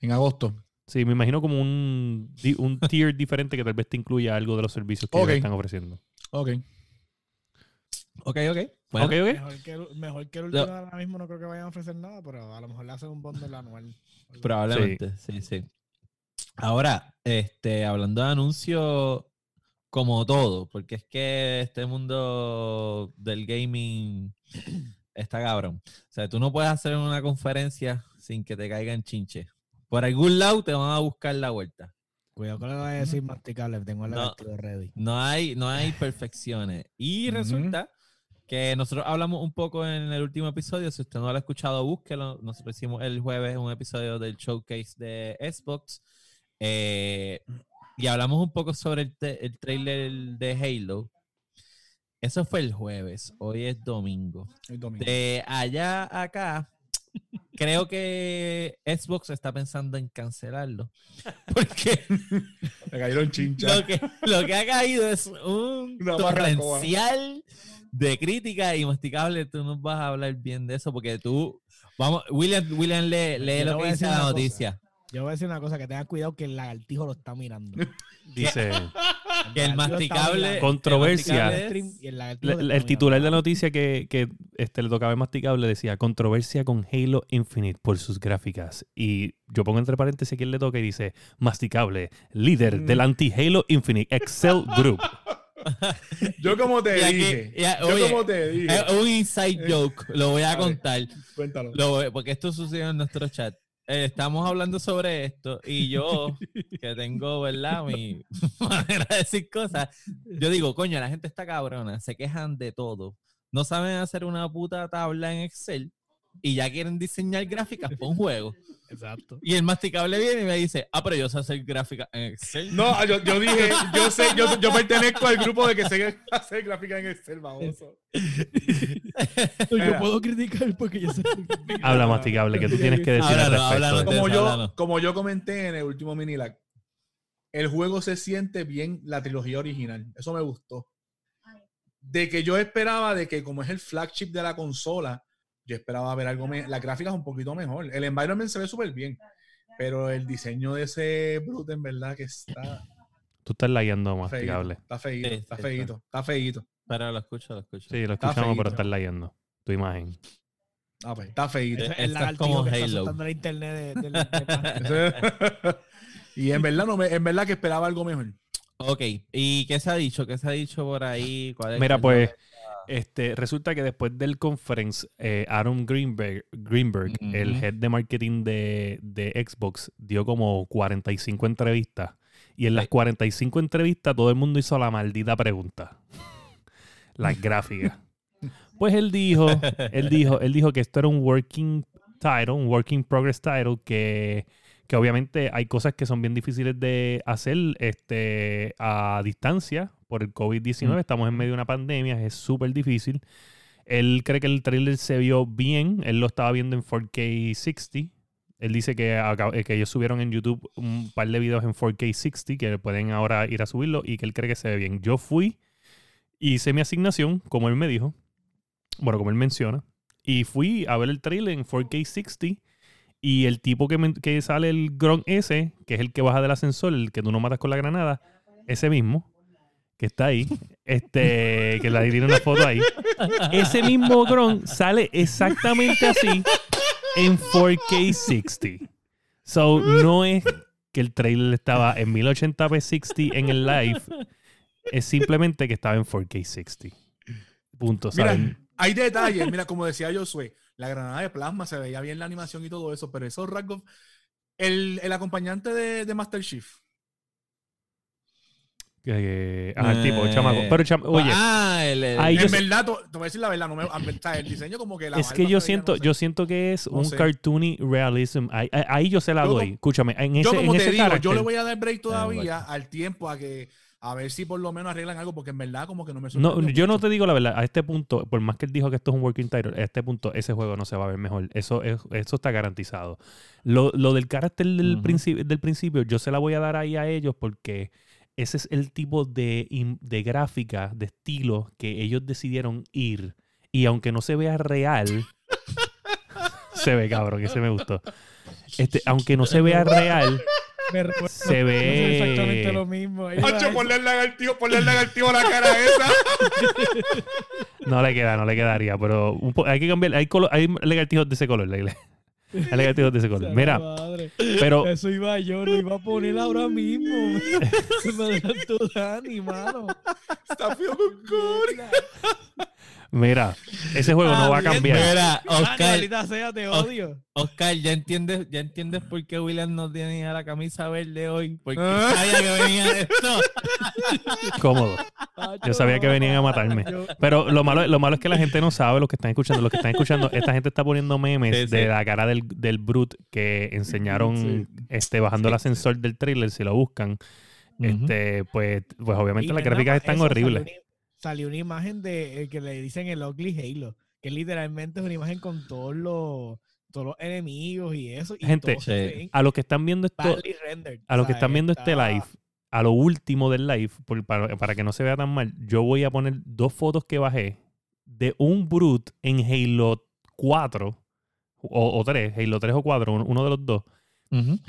En agosto. Sí, me imagino como un, un tier diferente que tal vez te incluya algo de los servicios que ellos Ok. están ofreciendo. Ok. Ok, ok. Bueno, ok, ok. Mejor que, el- mejor que el Lo- último ahora mismo no creo que vayan a ofrecer nada, pero a lo mejor le hacen un bundle anual. Probablemente, sí. sí, Ahora, este, hablando de anuncios como todo, porque es que este mundo del gaming está cabrón. O sea, tú no puedes hacer una conferencia sin que te caigan chinches. Por algún lado te van a buscar la vuelta. Cuidado que le voy a decir masticable, tengo el No. ready. No hay, no hay perfecciones. Y resulta que nosotros hablamos un poco en el último episodio. Si usted no lo ha escuchado, búsquelo. Nosotros hicimos el jueves un episodio del showcase de Xbox. eh, y hablamos un poco sobre el, el trailer de Halo. Eso fue el jueves. Hoy es domingo. El domingo. De allá a acá, creo que Xbox está pensando en cancelarlo. Porque Me cayeron chinchas. lo que, lo que ha caído es un Una torrencial de crítica y masticable. Tú nos vas a hablar bien de eso porque tú. Vamos, William, William lee, lee lo que dice la cosa. noticia. Yo voy a decir una cosa, que tenga cuidado que el lagartijo lo está mirando. Dice, Que el masticable. Controversia. el titular de la noticia que, que, este, le tocaba el masticable decía controversia con Halo Infinite por sus gráficas. Y yo pongo entre paréntesis a quién le toca y dice masticable, líder Mm. del anti-Halo Infinite Excel Group. Yo como te aquí- dije. yo oye, como te dije. Es un inside joke. Lo voy a A ver. contar. Cuéntalo. Lo porque esto sucedió en nuestro chat. Eh, estamos hablando sobre esto y yo, que tengo, ¿verdad? Mi manera de decir cosas, yo digo, coño, la gente está cabrona, se quejan de todo. No saben hacer una puta tabla en Excel y ya quieren diseñar gráficas para un juego. Exacto. Y el masticable viene y me dice, ah, pero yo sé hacer gráficas en Excel. No, yo, yo dije, yo sé, yo, yo pertenezco al grupo de que sé hacer gráfica en Excel, baboso. Yo puedo criticar porque yo sé. Habla masticable, que tú tienes que decir al Háblalo, respecto. háblalo. Como yo, como yo comenté en el último mini lag, el juego se siente bien la trilogía original. Eso me gustó. De que yo esperaba de que como es el flagship de la consola, yo esperaba ver algo, me- las gráficas un poquito mejor. El environment se ve súper bien, pero el diseño de ese Brute en verdad que está Tú estás layando feíto, masticable. está feíto, está feíto, está feíto. Pero lo escucho, lo escucho. Sí, lo Está escuchamos, pero estás layando tu imagen. Ah, pues, está feíto. Es el lagartijo como que está Halo. soltando la internet de, de- de- y en verdad, no me- en verdad que esperaba algo mejor. Ok, ¿y qué se ha dicho? ¿Qué se ha dicho por ahí? ¿Cuál es Mira, pues, este, resulta que después del conference, eh, Aaron Greenberg, Greenberg el head de marketing de, de Xbox, dio como 45 entrevistas. Y en las Sí. 45 entrevistas todo el mundo hizo la maldita pregunta. Las gráficas. Pues él dijo, él dijo, él dijo que esto era un working title, un working progress title, que, que obviamente hay cosas que son bien difíciles de hacer este, a distancia por el COVID-19. Mm. Estamos en medio de una pandemia, es súper difícil. Él cree que el trailer se vio bien, él lo estaba viendo en 4K 60. Él dice que, eh, que ellos subieron en YouTube un par de videos en 4K 60 que pueden ahora ir a subirlo y que él cree que se ve bien. Yo fui, hice mi asignación, como él me dijo, bueno, como él menciona, y fui a ver el trailer en 4K 60 y el tipo que, que sale el Gron ese, que es el que baja del ascensor, el que tú no matas con la granada, ese mismo, que está ahí, este, que le tiene una foto ahí, ese mismo Gron sale exactamente así en 4K 60. So, no es que el trailer estaba en 1080p 60 en el live, es simplemente que estaba en 4K 60. Punto, Mira, ¿saben? hay detalles. Mira, como decía Josué, la granada de plasma se veía bien la animación y todo eso, pero esos rasgos. El, el acompañante de, de Master Chief. Ajá, el tipo, el Eh, chamaco. Pero, cham- oye, ah, el, el- Ahí yo en verdad, te voy a decir la verdad, no me, el diseño como que la es que yo siento, no sé. yo siento que es No un sé. cartoony realism. Ahí, yo se la Yo doy. como- Escúchame, en Yo ese, como en te ese digo, yo le voy a dar break todavía bueno. al tiempo a que a ver si por lo menos arreglan algo, porque en verdad como que no me No, yo no te digo la verdad. A este punto, por más que él dijo que esto es un working title, a este punto ese juego no se va a ver mejor. Eso, es, eso está garantizado. Lo, lo del carácter del, principio, del principio, yo se la voy a dar ahí a ellos porque ese es el tipo de, de gráfica, de estilo que ellos decidieron ir. Y aunque no se vea real, se ve cabrón, que se me gustó. Este, aunque no se vea real, Me recuerda- se ve- exactamente lo mismo. Ponle el lagartijo, ponle el lagartijo a la cara esa. No le queda, no le quedaría, pero un po- hay que cambiar. Hay, colo- hay lagartijos de ese color, la iglesia. Hay lagartijos de ese color. Mira, madre. pero Eso iba yo, lo iba a poner ahora mismo. Se me adelantó Dani, mano. Está feo con Cory. Mira, ese juego no va a cambiar. Mira, Dani, Oscar, maldita sea, te odio. Oscar, ya entiendes, ya entiendes por qué William no tenía la camisa verde hoy. Porque Ah. sabía que venía esto. Cómodo. Yo sabía que venían a matarme. Pero lo malo, lo malo es que la gente no sabe lo que están escuchando. Lo que están escuchando, esta gente está poniendo memes Sí, sí. de la cara del, del Brute que enseñaron Sí. este, bajando el ascensor del trailer. Si lo buscan, este, pues, pues obviamente Y las nada gráficas están horribles. Salió salió una imagen de eh, que le dicen el Ugly Halo, que literalmente es una imagen con todos los, todos los enemigos y eso. Y Gente, sí. A los que están viendo esto, rendered, a los que están viendo este live, a lo último del live, por- para, para que no se vea tan mal, yo voy a poner dos fotos que bajé de un Brute en Halo 4 o, o 3, Halo 3 o 4, uno, uno de los dos,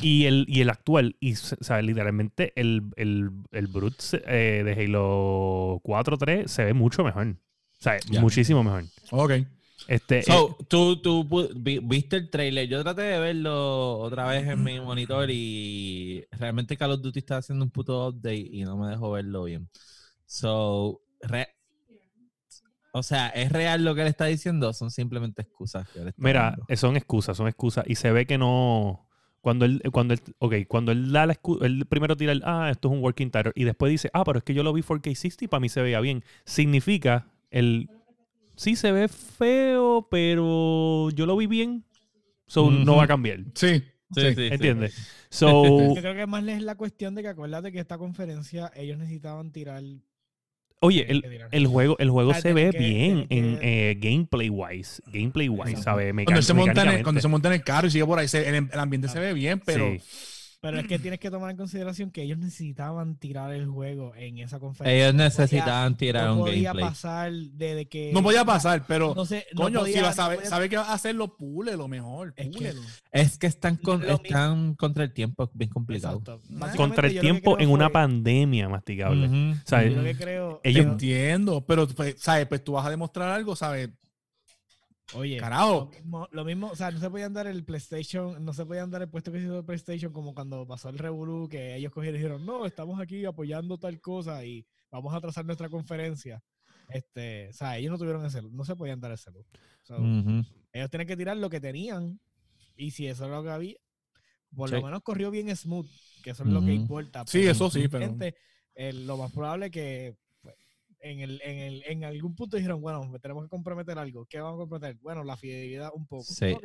Y el, y el actual. Y, o sea, literalmente el, el, el Brute eh, de Halo 4 3 se ve mucho mejor. O sea, muchísimo mejor. Ok. Este, eh, So, tú, tú vi- viste el trailer. Yo traté de verlo otra vez en mi monitor y realmente Call of Duty está haciendo un puto update y no me dejó verlo bien. So, re- o sea, ¿es real lo que él está diciendo? o Son simplemente excusas. que él está Mira, dando? eh, son excusas, son excusas. Y se ve que no. Cuando él, cuando él, ok, cuando él da la excusa, él primero tira el, ah, esto es un working title. Y después dice, ah, pero es que yo lo vi 4K60 y para mí se veía bien. Significa el, sí se ve feo, pero yo lo vi bien. So no va a cambiar. Sí. Sí, sí. sí. So, Yo creo que más es la cuestión de que acuérdate que esta conferencia ellos necesitaban tirar. Oye, el, el juego, el juego Ah, se ve que- bien en que- eh, gameplay wise. Gameplay wise. ¿sabes? Cuando se, monta en el, cuando se monta en el carro y sigue por ahí, se- el, el ambiente se ve bien, pero Sí. Pero es que tienes que tomar en consideración que ellos necesitaban tirar el juego en esa conferencia. Ellos No podía- necesitaban tirar no un podía gameplay. pasar de que. no podía pasar. Pero, No sé, no coño, si podía- va a no saber, podía- sabe que va a hacerlo, pule lo mejor. Es que-. Es que están, con- están contra el tiempo, es bien complicado. Contra el tiempo en una pandemia masticable. Ujú. O sea, Yo lo que creo. ellos- Entiendo, pero pues, ¿sabes? Pues tú vas a demostrar algo, ¿sabes? Oye, Carajo. Lo mismo, lo mismo, o sea, no se podían dar el PlayStation, no se podían dar el puesto que se hizo el PlayStation como cuando pasó el Revolu, que ellos cogieron y dijeron, no, estamos aquí apoyando tal cosa y vamos a trazar nuestra conferencia. Este, o sea, ellos no tuvieron ese, no se podían dar ese look. So. Ellos tienen que tirar lo que tenían y si eso es lo que había, por Sí. lo menos corrió bien smooth, que eso es lo que importa. Sí, eso sí, pero- gente, eh, lo más probable que en, el, en, el, en algún punto dijeron, bueno, tenemos que comprometer algo. ¿Qué vamos a comprometer? Bueno, la fidelidad un poco. Sí.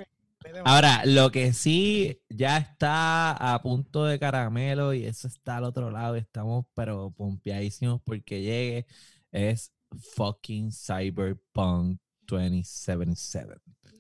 Ahora, lo que sí ya está a punto de caramelo y eso está al otro lado, estamos pero pompeadísimos porque llegue, es fucking Cyberpunk 2077.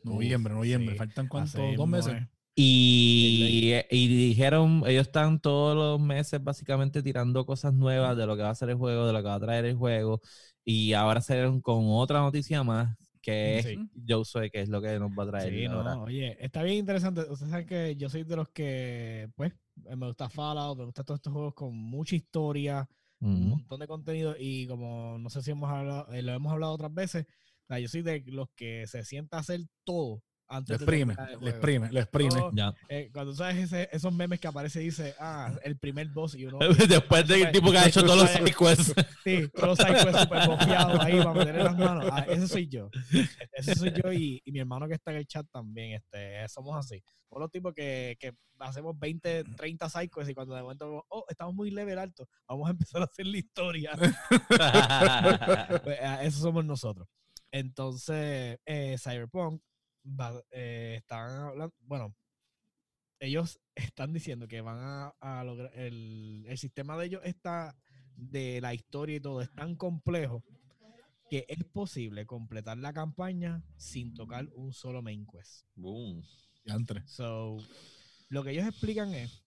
Noviembre, noviembre. sí. ¿Faltan cuánto? ¿Dos meses? Es. Y, y dijeron, ellos están todos los meses básicamente tirando cosas nuevas de lo que va a ser el juego, de lo que va a traer el juego. Y ahora salieron con otra noticia más, que es Sí. yo sé que es lo que nos va a traer Sí, ahora. no, oye, está bien interesante. Ustedes saben que yo soy de los que, pues, me gusta Fallout, me gustan todos estos juegos con mucha historia, un Ujú. montón de contenido y como no sé si hemos hablado, eh, lo hemos hablado otras veces, o sea, yo soy de los que se sienta a hacer todo antes de exprime, juego. exprime, lo exprime. Eh, cuando sabes ese- esos memes que aparece y dice, ah, el primer boss y uno... Después de que el tipo que ha hecho todos los side quests. Sí, todos los sidequests súper bofeados ahí para meterle las manos. Ah, ese soy yo. Ese soy yo y, y mi hermano que está en el chat también. Este, somos así. Somos los tipos que, que hacemos 20, 30 sidequests y cuando de momento, oh, estamos muy level alto, vamos a empezar a hacer la historia. Pues, ah, eso somos nosotros. Entonces, eh, Cyberpunk va- eh, están hablando, bueno, ellos están diciendo que van a, a lograr, el, el sistema de ellos está, de la historia y todo, es tan complejo que es posible completar la campaña sin tocar un solo main quest. Boom. Diantre. So, lo que ellos explican es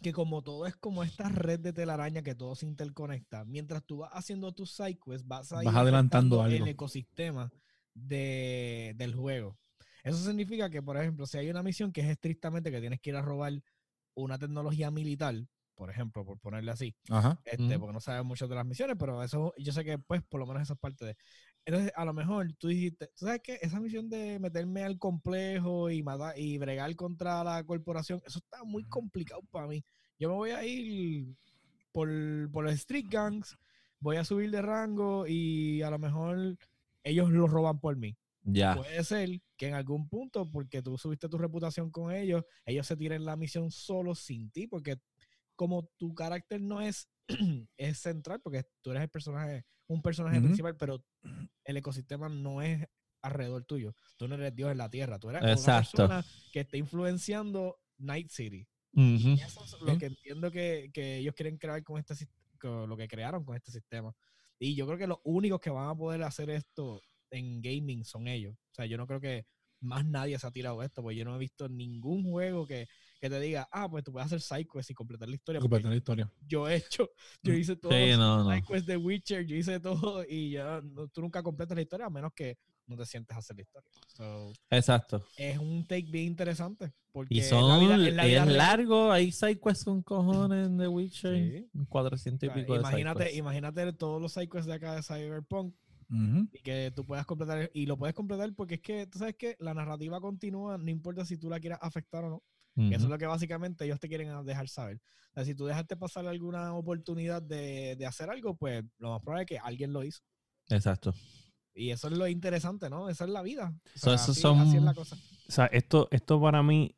que como todo es como esta red de telaraña que todo se interconecta, mientras tú vas haciendo tus sidequests, vas, a Vas ir adelantando algo. el ecosistema de, del juego. Eso significa que, por ejemplo, si hay una misión que es estrictamente que tienes que ir a robar una tecnología militar, por ejemplo, por ponerle así, Ajá. este, porque no sabes mucho de las misiones, pero eso yo sé que pues por lo menos eso es parte de. Entonces, a lo mejor tú dijiste, ¿tú sabes qué? Esa misión de meterme al complejo y matar y bregar contra la corporación, eso está muy complicado para mí. Yo me voy a ir por, por los street gangs, voy a subir de rango y a lo mejor ellos lo roban por mí. Ya. Puede ser que en algún punto, porque tú subiste tu reputación con ellos, ellos se tiren la misión solo sin ti, porque como tu carácter no es, es central, porque tú eres el personaje, un personaje principal, pero el ecosistema no es alrededor tuyo. Tú no eres Dios en la tierra, tú eres Exacto. una persona que está influenciando Night City. Y eso es lo que entiendo que, que ellos quieren crear con este con lo que crearon con este sistema. Y yo creo que los únicos que van a poder hacer esto en gaming son ellos. O sea, yo no creo que más nadie se ha tirado esto, porque yo no he visto ningún juego que, que te diga, ah, pues tú puedes hacer sidequests y completar la historia. Completar la historia. yo he hecho, yo hice todo Sí, no, no. sidequests de Witcher, yo hice todo y ya no- tú nunca completas la historia a menos que no te sientes a hacer la historia. So, Exacto. es un take bien interesante. Porque Y en la son, vida- en la y vida es real- largo, hay sidequests con cojones en The Witcher. Sí. un 400 y O sea, pico de imagínate, sidequests. imagínate todos los sidequests de acá de Cyberpunk Y que tú puedas completar y lo puedes completar porque es que tú sabes que la narrativa continúa, no importa si tú la quieras afectar o no. Eso es lo que básicamente ellos te quieren dejar saber. O sea, si tú dejaste pasar alguna oportunidad de, de hacer algo, pues lo más probable es que alguien lo hizo. Exacto. Y eso es lo interesante, ¿no? Esa es la vida. O sea, así, son- así es la cosa. O sea, esto, esto para mí,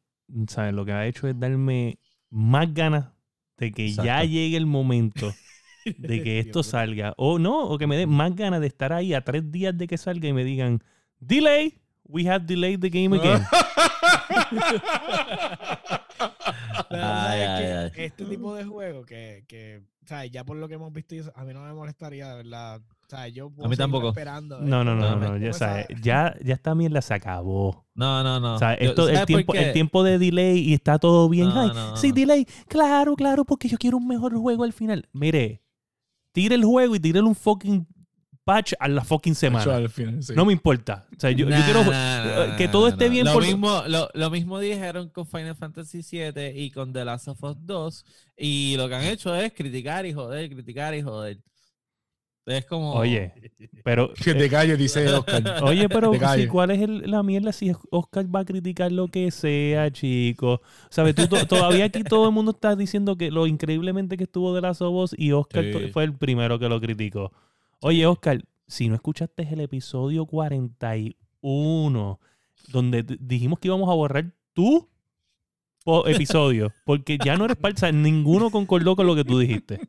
¿sabes? Lo que ha hecho es darme más ganas de que ya llegue el momento de que esto salga. O no, o que me dé más ganas de estar ahí a tres días de que salga y me digan, delay, we have delayed the game again. Ay, ¿sabes ay? Este tipo de juego que, que, o sea, ya por lo que hemos visto, a mí no me molestaría, de verdad. O sea, yo puedo mí tampoco. esperando. No, no, no, no, ya, sabes, ya, ya esta mierda se acabó. No, no, no. O sea, Yo- esto, el, ¿sabes por tiempo, el tiempo de delay y está todo bien. No, Ay, no, sí, no. delay. Claro, claro, porque yo quiero un mejor juego al final. Mire, tire el juego y tire un fucking patch a la fucking semana. al final, sí. No me importa. O sea, yo, quiero nah, eh, nah, que todo nah, esté nah. bien Lo, por- mismo, lo, lo mismo dijeron con Final Fantasy VII y con The Last of Us 2. Y lo que han hecho es criticar y joder, criticar y joder. Es como. Oye, pero... Que te calles, dice Oscar. Oye, pero si. ¿cuál es el- la mierda si Oscar va a criticar lo que sea, chico? ¿Sabes? Tú, to- todavía aquí todo el mundo está diciendo que lo increíblemente que estuvo de las Us y Oscar Sí. fue el primero que lo criticó. Oye, Oscar, si no escuchaste el episodio 41, donde dijimos que íbamos a borrar tu po- episodio, porque ya no eres parte, o sea, ninguno concordó con lo que tú dijiste.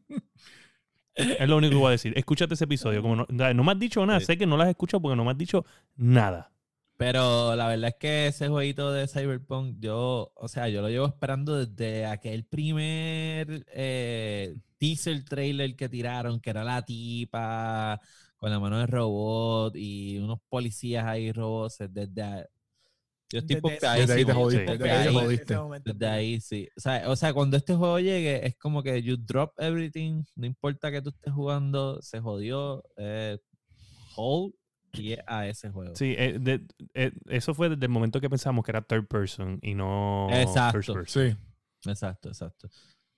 Es lo único que voy a decir. Escúchate ese episodio. Como no, no me has dicho nada. Sí. Sé que no las escuchado porque no me has dicho nada. Pero la verdad es que ese jueguito de Cyberpunk, yo, o sea, yo lo llevo esperando desde aquel primer eh, teaser trailer que tiraron, que era la tipa con la mano de robot y unos policías ahí robots. Desde. Yo estoy Desde- Desde ahí te jodiste. Desde ahí te jodiste. Desde ahí, sí. O sea, o sea, cuando este juego llegue, es como que you drop everything, no importa que tú estés jugando, se jodió, eh, hold y es a ese juego. Sí, eh, de- eh, eso fue desde el momento que pensamos que era third person y no Exacto. first person. Sí. Exacto, exacto.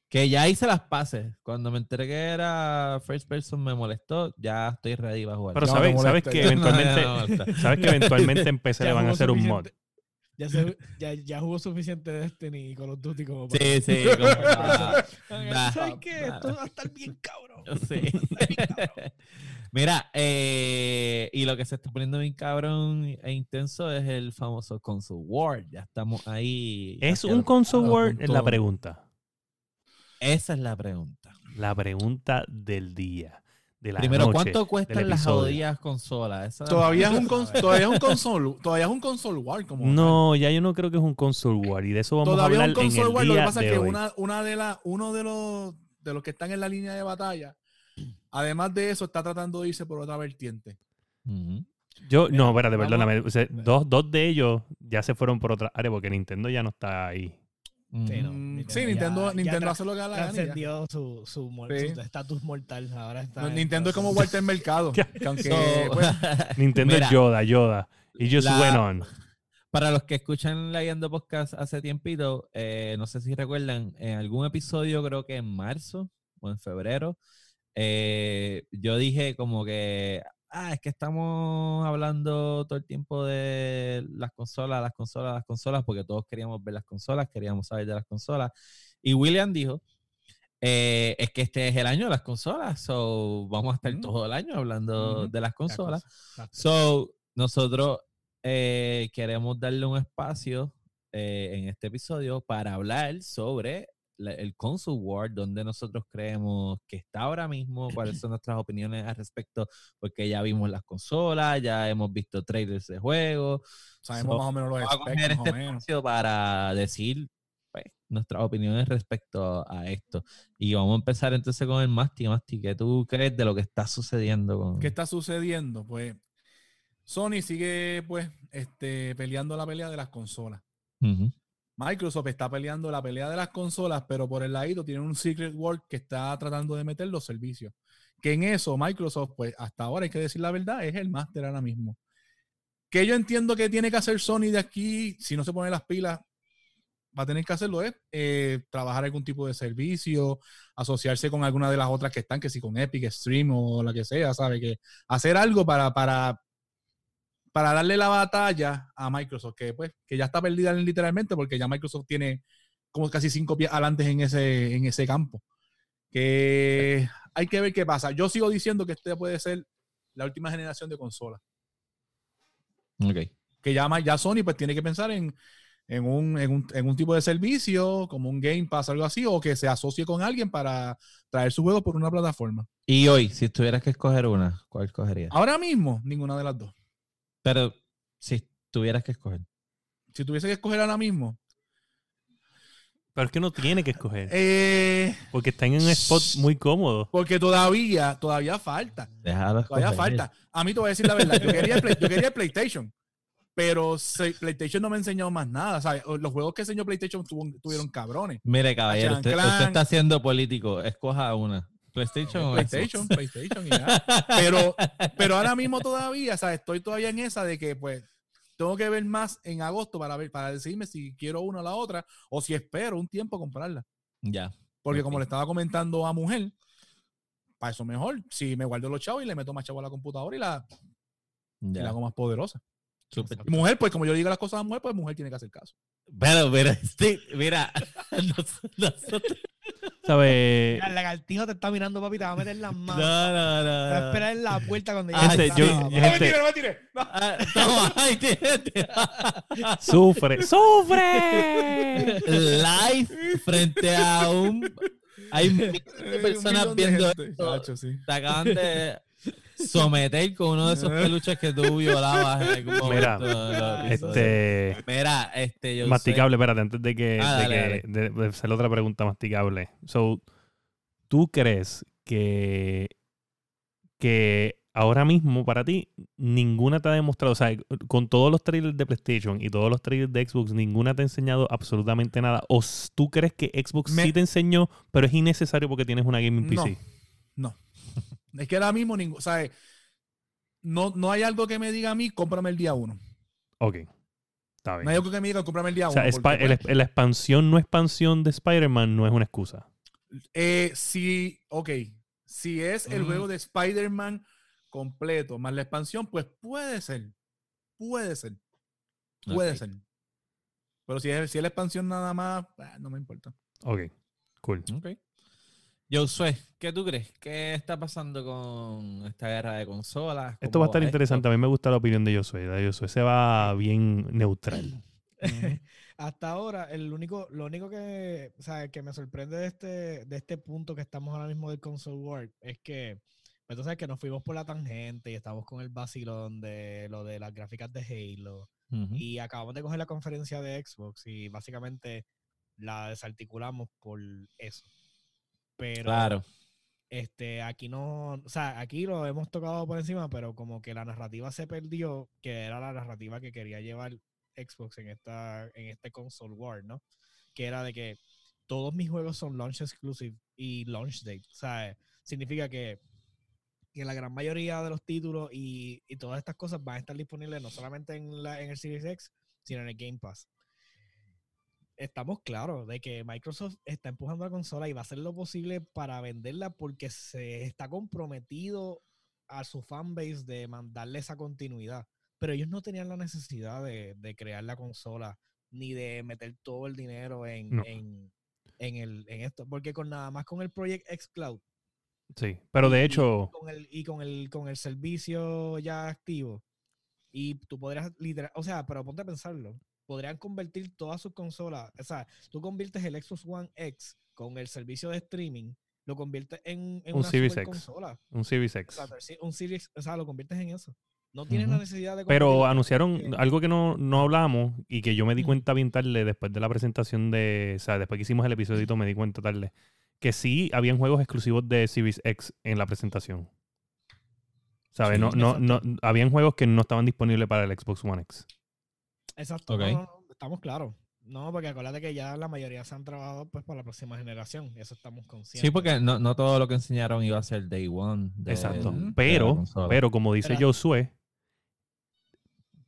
Que ya hice las pases. Cuando me enteré que era first person me molestó, ya estoy ready para jugar. Pero No, sabes, sabes que eventualmente, No, no, no, no. sabes que eventualmente en PC le van a hacer un mod. Ya, se- ya, ya jugó suficiente Destiny y Call of Duty como para... Sí, sí. como- ¿Sabes nah, qué? nah. Esto va a estar bien cabrón. Sí. Mira, eh, y lo que se está poniendo bien cabrón e intenso es el famoso console war. Ya estamos ahí. ¿Es un console war? Es la pregunta. Esa es la pregunta. La pregunta del día. De la Primero, noche, ¿cuánto cuestan las jodidas consolas? Esa- Todavía es un cons- todavía es un console, todavía es un console war como tal. No, ya yo no creo que es un console war y de eso vamos todavía a es hablar un en el war. Lo que pasa es que una, una de la, uno de los de los que están en la línea de batalla, además de eso, está tratando de irse por otra vertiente. Yo, no, espérate, vamos- perdóname. o sea, dos, dos de ellos ya se fueron por otra área porque Nintendo ya no está ahí. Sí, no, Mm, Nintendo sí, ya- Nintendo, ya Nintendo tra- hace lo que da la gana. ya. Su, Sí. estatus mortal. Ahora está No, en Nintendo es como. Walter Mercado. Pues, Nintendo Mira, es Yoda, Yoda. Y just la- went on. Para los que escuchan Leyendo Podcast hace tiempito, eh, no sé si recuerdan, en algún episodio, creo que en marzo o en febrero, eh, yo dije como que, ah, es que estamos hablando todo el tiempo de las consolas, las consolas, las consolas, porque todos queríamos ver las consolas, queríamos saber de las consolas. Y William dijo, eh, es que este es el año de las consolas, so vamos a estar Ujú. todo el año hablando de las La consolas. So, nosotros eh, queremos darle un espacio eh, en este episodio para hablar sobre la- el console war, donde nosotros creemos que está ahora mismo, cuáles son nuestras opiniones al respecto, porque ya vimos las consolas, ya hemos visto trailers de juegos. sabemos So, más o menos los Vamos a este espacio para decir pues, nuestras opiniones respecto a esto. Y vamos a empezar entonces con el Masti. Masti, ¿qué tú crees de lo que está sucediendo con... ¿Qué está sucediendo? Pues Sony sigue pues este, peleando la pelea de las consolas. Microsoft está peleando la pelea de las consolas, pero por el ladito tiene un Secret World que está tratando de meter los servicios. Que en eso Microsoft, pues hasta ahora hay que decir la verdad, es el máster ahora mismo. Que yo entiendo que tiene que hacer Sony de aquí, si no se pone las pilas, va a tener que hacerlo es eh, trabajar algún tipo de servicio, asociarse con alguna de las otras que están, que si con Epic, Stream o la que sea, ¿sabe? Que hacer algo para, para, para darle la batalla a Microsoft, que pues, que ya está perdida literalmente, porque ya Microsoft tiene como casi cinco pies adelante en ese, en ese campo. Que hay que ver qué pasa. Yo sigo diciendo que este puede ser la última generación de consolas. Ok. Que ya, ya Sony pues tiene que pensar en, en, un, en, un, en un tipo de servicio, como un Game Pass, algo así, o que se asocie con alguien para traer su juego por una plataforma. Y hoy, si tuvieras que escoger una, ¿cuál escogerías? Ahora mismo, ninguna de las dos. Pero si tuvieras que escoger. Si tuviese que escoger ahora mismo, Pero es que no tiene que escoger. eh, Porque están en un spot muy cómodo. porque todavía, todavía falta. Déjalo Todavía escoger. falta. A mí te voy a decir la verdad. Yo quería el, Play- yo quería el PlayStation. Pero se- PlayStation no me ha enseñado más nada. ¿sabes? Los juegos que enseñó PlayStation tuvieron cabrones. Mire, caballero, usted, usted está siendo político. Escoja una. PlayStation o PlayStation? PlayStation y ya. Pero, pero ahora mismo todavía, ¿sabes? Estoy todavía en esa de que, pues, tengo que ver más en agosto para ver, para decirme si quiero una o la otra, o si espero un tiempo comprarla. Ya. Porque como le estaba comentando a mujer, para eso mejor, si me guardo los chavos y le meto más chavo a la computadora y la, y la Ya. hago más poderosa. Súper. Y mujer, pues como yo le digo las cosas a mujer, pues mujer tiene que hacer caso. Pero, mira, mira. nos- nosotros- ¿Sabes? El lagartijo te está mirando, papi, te va a meter las no, manos. no, Te va a no. esperar en la puerta cuando Ah, llegue. Gente, yo- yo- ¡No me tire, no me tire! No. Ah, toma, ahí ¡Sufre! ¡Sufre! Live frente a un Hay miles de Un personas viendo gente. esto. Chacho, sí. Te acaban de someter con uno de esos peluches que tú violabas en algún momento. Mira, de los episodios. Este. Mira, este, yo Masticable, espérate, antes de que, Ah, de, dale, que de- de hacer otra pregunta masticable. So, ¿tú crees que, que ahora mismo para ti ninguna te ha demostrado, o sea, con todos los trailers de PlayStation y todos los trailers de Xbox, ninguna te ha enseñado absolutamente nada? ¿O tú crees que Xbox Me- sí te enseñó, pero es innecesario porque tienes una gaming No. PC? No. Es que ahora mismo, ningún, ¿sabes? No, no hay algo que me diga a mí, cómprame el día uno. Ok, está bien. No hay algo que me diga, cómprame el día o sea, uno. Spi- porque, el- pues, la expansión no expansión de Spider-Man no es una excusa. eh, si, ok, si es el Mm. juego de Spider-Man completo más la expansión, pues puede ser. Puede ser. Puede ser. Pero si es, si es la expansión nada más, ah, no me importa. Ok, cool. Ok. Josué, ¿qué tú crees? ¿Qué está pasando con esta guerra de consolas? Esto va a ¿Cómo estar interesante. A mí me gusta la opinión de Josué. de Josué se va bien neutral. Hasta ahora, el único, lo único que, o sea, que me sorprende de este, de este punto que estamos ahora mismo del console war es que, pues, tú sabes que nos fuimos por la tangente y estamos con el vacilón de lo de las gráficas de Halo y acabamos de coger la conferencia de Xbox y básicamente la desarticulamos por eso. Pero Claro. este, aquí no, o sea, aquí lo hemos tocado por encima, pero como que la narrativa se perdió, que era la narrativa que quería llevar Xbox en esta, en este console war, ¿no? Que era de que todos mis juegos son launch exclusive y launch date. O sea, significa que, que la gran mayoría de los títulos y, y todas estas cosas van a estar disponibles no solamente en, la, en el Series X, sino en el Game Pass estamos claros de que Microsoft está empujando la consola y va a hacer lo posible para venderla porque se está comprometido a su fanbase de mandarle esa continuidad. Pero ellos no tenían la necesidad de, de crear la consola ni de meter todo el dinero en, No. en, en el, en esto. Porque con nada más con el Project X Cloud Sí. Pero de y- hecho, y con el, y con el, con el servicio ya activo. Y tú podrías literal, o sea, pero ponte a pensarlo. Podrían convertir todas sus consolas. O sea, tú conviertes el Xbox One X con el servicio de streaming, lo conviertes en, en Un una Series X. consola. un Series X. O sea, un Series, o sea, lo conviertes en eso. No tienes la necesidad de Pero anunciaron algo que no, no hablamos y que yo me di cuenta bien tarde después de la presentación de. O sea, después que hicimos el episodio me di cuenta tarde. Que sí habían juegos exclusivos de Series X en la presentación. ¿Sabes? Sí, no, no, no, habían juegos que no estaban disponibles para el Xbox One X. Exacto. No, no, estamos claros. No, porque acuérdate que ya la mayoría se han trabajado pues para la próxima generación. Eso estamos conscientes. Sí, porque no, no todo lo que enseñaron iba a ser Day One. de- Exacto. de Pero, pero como dice Pero- Josué,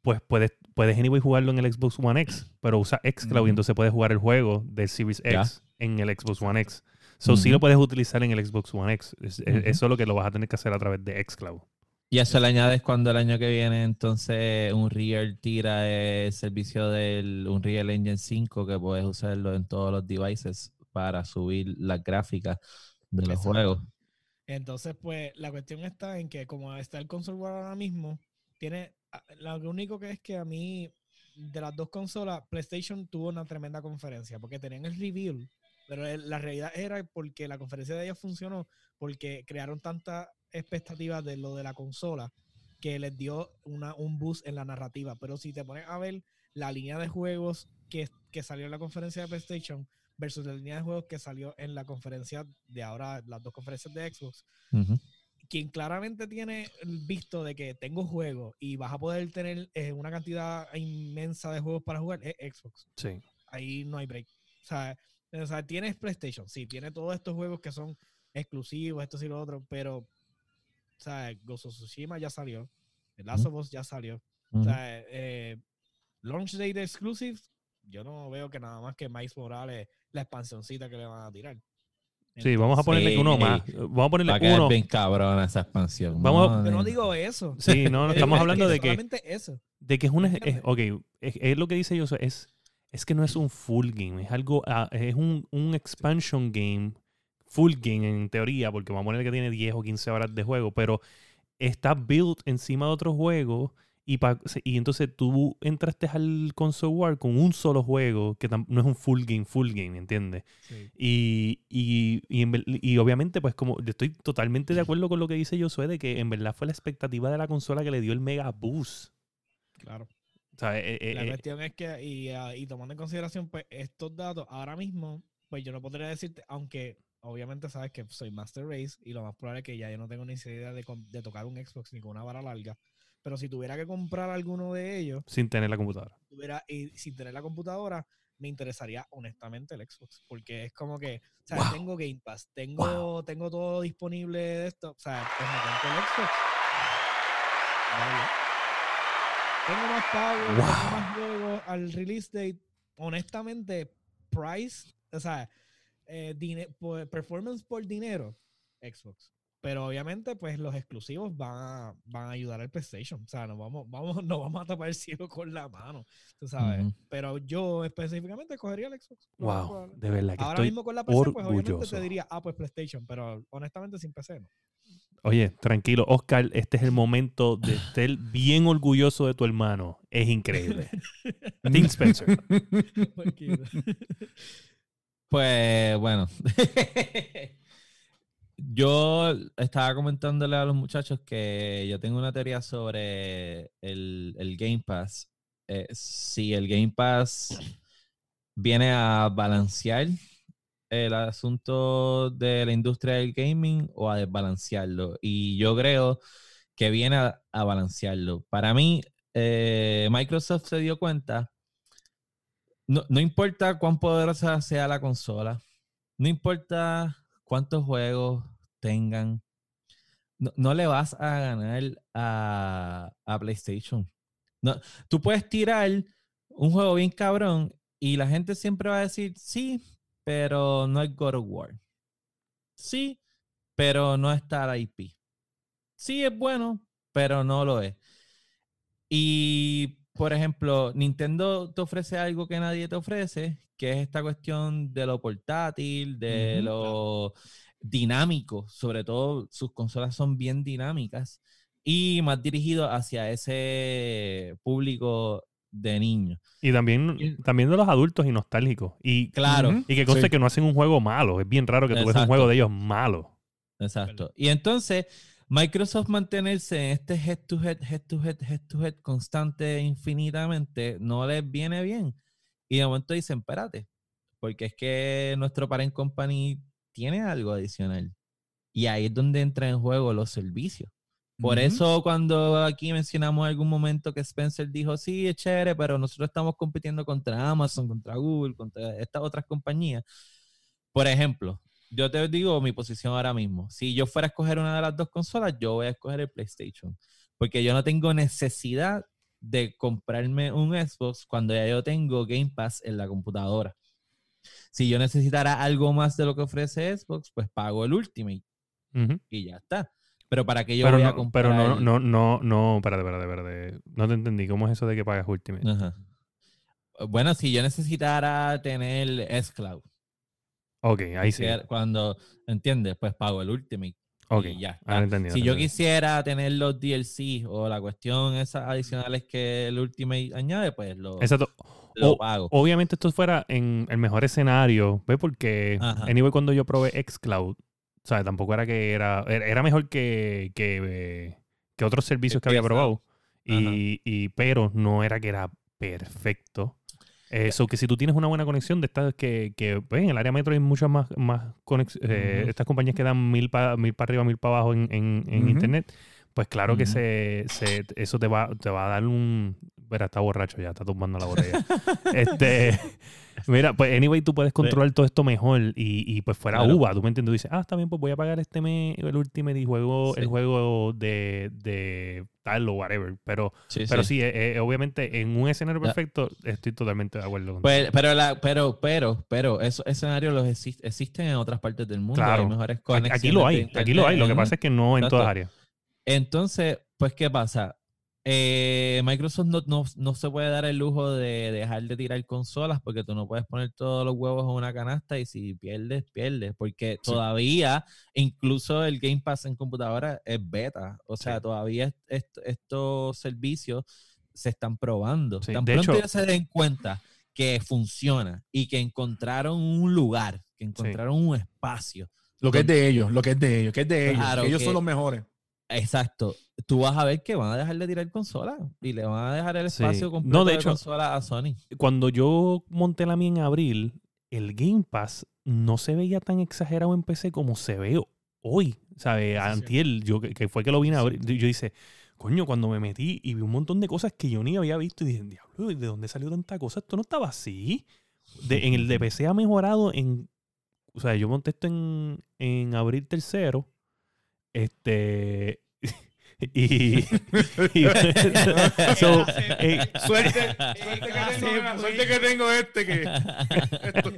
pues puedes, puedes anyway jugarlo en el Xbox One X, pero usa xCloud y entonces puedes jugar el juego del Series Ya. X en el Xbox One X. So sí Ujú. lo puedes utilizar en el Xbox One X. Es- Ujú. Eso es lo que lo vas a tener que hacer a través de xCloud. Y eso le añades cuando el año que viene entonces Unreal tira el servicio del Unreal Engine 5 que puedes usarlo en todos los devices para subir las gráficas de los Exacto. juegos. Entonces, pues, la cuestión está en que como está el console war ahora mismo, tiene, lo único que es que a mí, de las dos consolas, PlayStation tuvo una tremenda conferencia, porque tenían el reveal, pero la realidad era porque la conferencia de ellos funcionó, porque crearon tantas expectativas de lo de la consola, que les dio una, un boost en la narrativa. Pero si te pones a ver la línea de juegos que, que salió en la conferencia de PlayStation versus la línea de juegos que salió en la conferencia de ahora, las dos conferencias de Xbox, quien claramente tiene visto de que tengo juegos y vas a poder tener eh, una cantidad inmensa de juegos para jugar, es Xbox. Sí. Ahí no hay break. O sea, o sea, tienes PlayStation, sí, tiene todos estos juegos que son exclusivos, estos y lo otro, pero, o sea, Ghost of Tsushima ya salió, The Last of Us ya salió. O sea, eh, launch date exclusives, yo no veo que nada más que Miles Morales, la expansioncita que le van a tirar. Sí, vamos a ponerle que uno Sí. más. Vamos a ponerle Va a quedar uno. bien cabrona esa expansión. Vamos- ¿no? Yo no digo eso. Sí, no, no, Yo estamos hablando de que, eso. de que es una. Es, ok, es, es lo que dice Josué. Es, es que no es un full game. Es algo. ah, es un, un expansion game. Full game en teoría, porque vamos a poner que tiene 10 o 15 horas de juego, pero está built encima de otro juego Y, pa- y entonces tú entraste al console war con un solo juego que tam- no es un full game, full game, ¿entiendes? Sí. Y, y, y, y obviamente, pues como yo estoy totalmente de acuerdo con lo que dice Josué, de que en verdad fue la expectativa de la consola que le dio el mega boost. Claro. O sea, eh, eh, La eh, cuestión es que, y, ah, y tomando en consideración pues, estos datos, ahora mismo, pues yo no podría decirte, aunque obviamente sabes que soy Master Race y lo más probable es que ya yo no tengo ni idea de, de tocar un Xbox ni con una vara larga, pero si tuviera que comprar alguno de ellos, sin tener la computadora. tuviera, y sin tener la computadora, me interesaría honestamente el Xbox, porque es como que, o sea, Wow. tengo Game Pass, tengo, tengo todo disponible de esto, o sea, pues me compro el Xbox. Vaya. Tengo más pago, tengo Wow. más juegos al release date. Honestamente, price, o sea, eh, por- performance por dinero, Xbox. Pero obviamente, pues los exclusivos van a, van a ayudar al PlayStation. O sea, no vamos, vamos, no vamos a tapar el cielo con la mano, tú sabes. Ujú. Pero yo específicamente cogería el Xbox. más Wow, de verdad que Ahora estoy mismo con la PC, pues obviamente orgulloso. te diría, ah, pues PlayStation, pero honestamente sin PC no. Oye, tranquilo, Oscar, este es el momento de estar bien orgulloso de tu hermano. Es increíble. Tim Spencer. Pues bueno. yo estaba comentándole a los muchachos que yo tengo una teoría sobre el, el Game Pass. Eh, si el Game Pass viene a balancear el asunto de la industria del gaming o a desbalancearlo. Y yo creo que viene a, a balancearlo. Para mí, eh, Microsoft se dio cuenta no, no importa cuán poderosa sea la consola, no importa cuántos juegos tengan, no, le vas a ganar a, a PlayStation. No, tú puedes tirar un juego bien cabrón y la gente siempre va a decir, sí, pero no es God of War. Sí, pero no está la IP. Sí es bueno, pero no lo es. Y, por ejemplo, Nintendo te ofrece algo que nadie te ofrece, que es esta cuestión de lo portátil, de lo dinámico. Sobre todo, sus consolas son bien dinámicas y más dirigido hacia ese público de niños. Y también, también de los adultos y nostálgicos. Y, Claro. Y que conste Sí. que no hacen un juego malo. Es bien raro que tú ves un juego de ellos malo. Exacto. Y entonces, Microsoft mantenerse en este head to head, head to head, head to head constante infinitamente no les viene bien. Y de momento dicen, espérate, porque es que nuestro parent company tiene algo adicional. Y ahí es donde entran en juego los servicios. Por eso cuando aquí mencionamos algún momento que Spencer dijo, sí, es chévere, pero nosotros estamos compitiendo contra Amazon, contra Google, contra estas otras compañías. Por ejemplo, yo te digo mi posición ahora mismo. Si yo fuera a escoger una de las dos consolas, yo voy a escoger el PlayStation. Porque yo no tengo necesidad de comprarme un Xbox cuando ya yo tengo Game Pass en la computadora. Si yo necesitara algo más de lo que ofrece Xbox, pues pago el Ultimate y ya está. Pero para que yo Pero, voy a no, comprar pero no, el- no, no, no, espérate, espérate, espérate. No te entendí. ¿Cómo es eso de que pagas Ultimate? Ajá. Bueno, si yo necesitara tener S-Cloud, Ok, ahí sí. cuando, ¿entiendes? Pues pago el Ultimate. Ok, y ya. Si yo quisiera tener los DLC o la cuestión esas adicionales que el Ultimate añade, pues lo, Exacto. lo o- pago. Obviamente esto fuera en el mejor escenario, ¿ves? Porque, Ajá. anyway, cuando yo probé xCloud, o sea, tampoco era que era, era mejor que, que, que otros servicios que había probado, y, y, pero no era que era perfecto. Eso que si tú tienes una buena conexión de estas que, que pues, en el área metro hay muchas más, más conex- eh, estas compañías que dan mil para mil para arriba, mil para abajo en, en, en internet, pues claro que se, se- eso te va, te va a dar un... Verá, está borracho ya, está tumbando la botella. este, mira, pues anyway, tú puedes controlar todo esto mejor y, y pues fuera Claro. uva, tú me entiendes, Tú dices, ah, está bien, pues voy a pagar este mes el Ultimate y juego, el juego de, de tal o whatever. Pero, Sí, pero sí. sí, eh, eh, obviamente en un escenario perfecto estoy totalmente de acuerdo con Pues, pero, la, pero, pero, pero, esos escenarios los exist- existen en otras partes del mundo. Claro. Hay mejores Aquí, conexiones aquí lo hay, aquí lo hay. Lo que pasa es que no en Exacto. todas áreas. Entonces, pues, ¿qué pasa? Eh, Microsoft no, no- no se puede dar el lujo de dejar de tirar consolas porque tú no puedes poner todos los huevos en una canasta y si pierdes, pierdes. Porque Sí. todavía, incluso el Game Pass en computadora es beta. O sea, Sí. todavía est- est- estos servicios se están probando. Sí, Tan de pronto hecho- ellos se den cuenta que funciona y que encontraron un lugar, que encontraron un espacio. Lo que es de ellos, lo que es de ellos, que es de ellos. Claro ellos que- son los mejores. Exacto. Tú vas a ver que van a dejar de tirar consolas y le van a dejar el Sí. espacio No, completo de de, hecho- consola a Sony. Cuando yo monté la mía en abril, el Game Pass no se veía tan exagerado en PC como se ve hoy. ¿Sabes? sí. Antier, yo, que fue que lo vine a abrir, yo hice, coño, cuando me metí y vi un montón de cosas que yo ni había visto y dije, diablo, ¿de dónde salió tanta cosa? Esto no estaba así. De- en el de PC ha mejorado en. O sea, yo monté esto en, en abril tercero. Este. Y. y- so, eh, Suerte, suerte que tengo, suerte que tengo este que. esto-.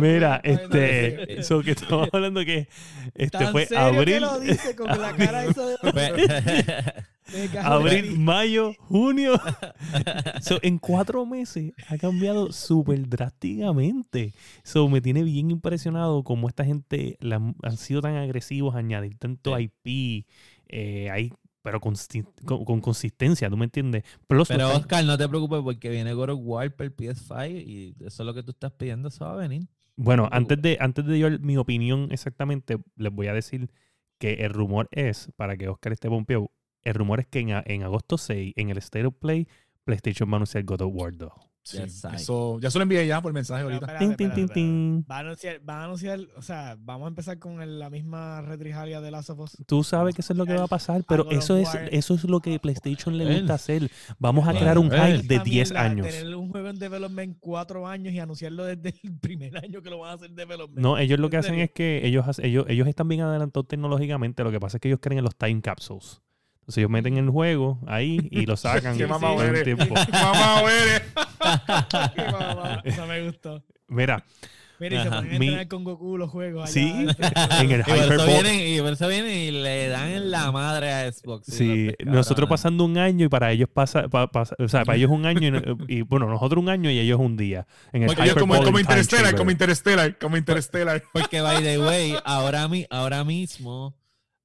Mira, este. So que estamos hablando que. Este Tan fue serio que abril. lo dice con la cara esa de, de cabrón. Abril, mayo, junio. So, en cuatro meses ha cambiado súper drásticamente. So, me tiene bien impresionado cómo esta gente la han, sido tan agresivos a añadir tanto IP, eh, ahí, pero con, con consistencia, ¿tú me entiendes? Plus, Pero Oscar, no te preocupes porque viene God of War para el PS5 y eso es lo que tú estás pidiendo, eso va a venir. Bueno, No te antes de, antes de yo mi opinión exactamente, les voy a decir que el rumor es, para que Oscar esté pompeado, el rumor es que en, en agosto 6, en el State of Play, PlayStation va a anunciar God of War 2. Sí, Yes, eso, ya se lo envié ya por mensaje Pero, ahorita. espérate, Tin, tin, espérate. Va a anunciar, va a anunciar, o sea, vamos a empezar con el- la misma retrijalia de Last of Us. Tú sabes que eso es lo que va a pasar, pero eso es, eso es lo que PlayStation le gusta hacer. Vamos a crear un hype de Esta 10 mierda, años. Tener un juego en development cuatro años y anunciarlo desde el primer año que lo van a hacer development. No, ellos lo que ¿En hacen es que ellos, ellos, ellos están bien adelantados tecnológicamente. Lo que pasa es que ellos creen en los time capsules. Entonces ellos meten el juego ahí y lo sacan Qué mamá el eres. tiempo. Mamá, eres. Qué mamá, Eso me gustó. Mira, Mira, y se ponen a Mi- entrenar con Goku los juegos. allá. Sí, en el Y por, eso Hyperball. vienen, y por eso vienen y le dan en la madre a Xbox. Sí, nosotros pasando un año y para ellos pasa, pa- pasa- o sea, para ellos un año y, no- y, bueno, nosotros un año y ellos un día. En el Porque yo como, como Interstellar, como Interstellar, como Interstellar. Porque, by the way, ahora, mi, ahora mismo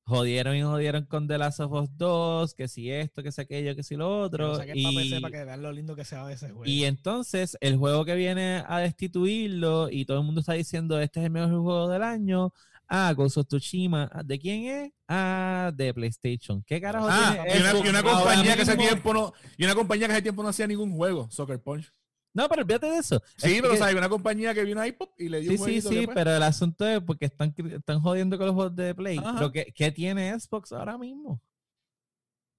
jodieron y jodieron con The Last of Us 2, que si esto, que si aquello, que si lo otro. Y, para que vean lo lindo que se ve ese juego. y entonces el juego que viene a destituirlo y todo el mundo está diciendo este es el mejor juego del año. Ah, Ghost of Tsushima. Ah, ¿De quién es? Ah, de PlayStation. ¿Qué carajo Ah, tiene y una, y una compañía que hace tiempo no, y una compañía que hace tiempo no hacía ningún juego, Soccer Punch. No, pero olvídate de eso. Sí, Es pero que- o sea, una compañía que vino ahí pop, y le dio Sí, un sí, sí, pues, pero el asunto es porque están, están jodiendo con los juegos de Play. Ajá. Pero ¿qué, qué tiene Xbox ahora mismo?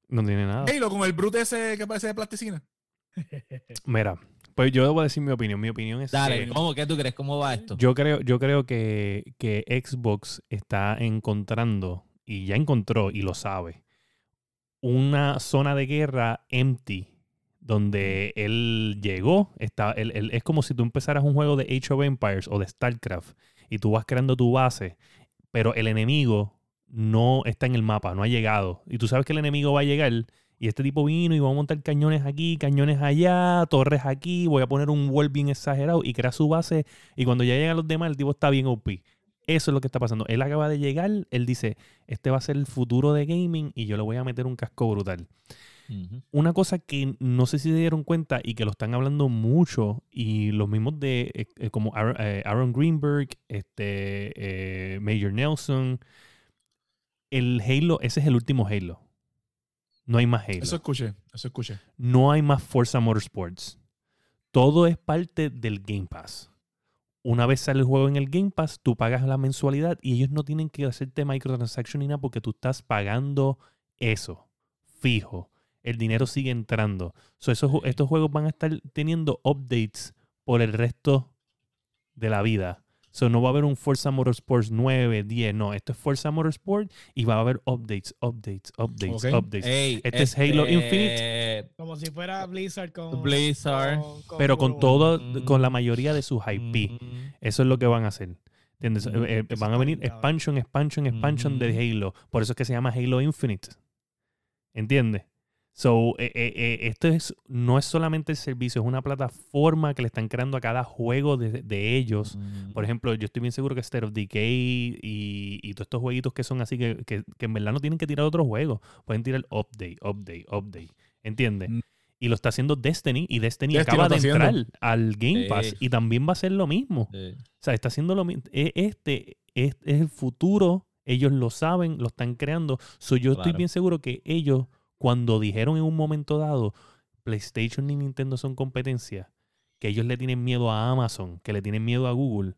No tiene nada. Halo con el brute ese que parece de plasticina. Mira, pues yo debo decir mi opinión. Mi opinión es Dale, que ¿cómo? ¿Qué tú crees? ¿Cómo va esto? yo creo, yo creo que, que Xbox está encontrando, y ya encontró, y lo sabe, una zona de guerra empty. Donde él llegó, está, él- él- es como si tú empezaras un juego de Age of Empires o de StarCraft y tú vas creando tu base, pero el enemigo no está en el mapa, no ha llegado. Y tú sabes que el enemigo va a llegar y este tipo vino y va a montar cañones aquí, cañones allá, torres aquí, voy a poner un wall bien exagerado y crea su base y cuando ya llegan los demás el tipo está bien OP. Eso es lo que está pasando. Él acaba de llegar, él dice, este va a ser el futuro de gaming y yo le voy a meter un casco brutal. Una cosa que no sé si se dieron cuenta y que lo están hablando mucho y los mismos de eh, eh, como Aaron, eh, Aaron Greenberg, este Major Nelson, el Halo, ese es el último Halo. No hay más Halo. Eso escuché, eso escuché. No hay más Forza Motorsports. Todo es parte del Game Pass. Una vez sale el juego en el Game Pass, tú pagas la mensualidad y ellos no tienen que hacerte microtransaction ni nada porque tú estás pagando eso fijo. El dinero sigue entrando. So, esos estos juegos van a estar teniendo updates por el resto de la vida. So, no va a haber un Forza Motorsports 9, 10, no. Esto es Forza Motorsport y va a haber updates, updates, updates, updates. Ey, Este es Halo Infinite. Como si fuera Blizzard con. Blizzard. pero con todo, Mm. con la mayoría de sus IP. Eso es lo que van a hacer. ¿Entiendes? Mm, Eh, eh, van a venir expansion, expansion, expansion de. Halo. Por eso es que se llama Halo Infinite. ¿Entiendes? So, eh, eh, eh, esto es, no es solamente el servicio, es una plataforma que le están creando a cada juego de, de ellos. Mm. Por ejemplo, yo estoy bien seguro que State of Decay y, y todos estos jueguitos que son así, que, que, que en verdad no tienen que tirar otros juegos. Pueden tirar update, update, update. ¿Entiendes? Mm. Y lo está haciendo Destiny y Destiny, Destiny acaba de entrar haciendo. al Game. Pass y también va a ser lo mismo. O sea, está haciendo lo mismo. E- Este es, es el futuro. Ellos lo saben, lo están creando. So, yo estoy bien seguro que ellos, cuando dijeron en un momento dado, PlayStation y Nintendo son competencia, que ellos le tienen miedo a Amazon, que le tienen miedo a Google,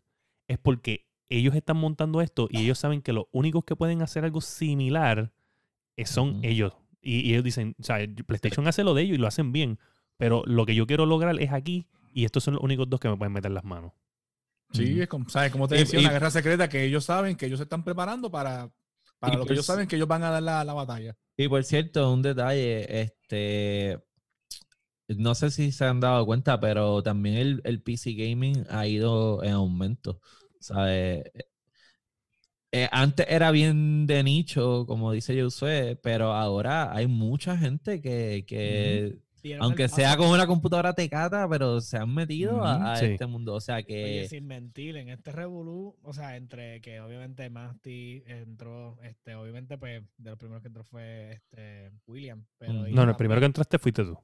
es porque ellos están montando esto y ellos saben que los únicos que pueden hacer algo similar eh, son ellos. Y, y ellos dicen, o sea, PlayStation hace lo de ellos y lo hacen bien, pero lo que yo quiero lograr es aquí y estos son los únicos dos que me pueden meter las manos. Sí, es como, ¿sabes? Como te Y- decía, y- una guerra secreta que ellos saben que ellos se están preparando para, para Y lo que pues- ellos saben que ellos van a dar la, la batalla. Y por cierto, un detalle, este, no sé si se han dado cuenta, pero también el, el PC gaming ha ido en aumento. ¿sabes? Eh, antes era bien de nicho, como dice Josué, pero ahora hay mucha gente que, que aunque el sea con una computadora tecata, pero se han metido a, Ujú, a sí. este mundo. O sea Oye, que... sin mentir, en este revolú, o sea, entre que obviamente Masti entró, este, obviamente, pues, de los primeros que entró fue este William. Pero Mm. No, no, el primero que entraste fuiste tú.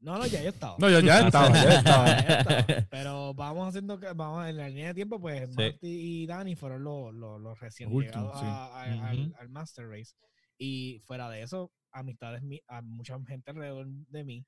No, no, ya yo estaba. No, yo ya estaba, ya estaba. Ya estaba. Pero vamos haciendo que, vamos en la línea de tiempo, pues Sí. Marty y Dani fueron los, los, los recién llegados sí. a- a- al, Ujú. al Master Race. Y fuera de eso, amistades, mi- a mucha gente alrededor de mí,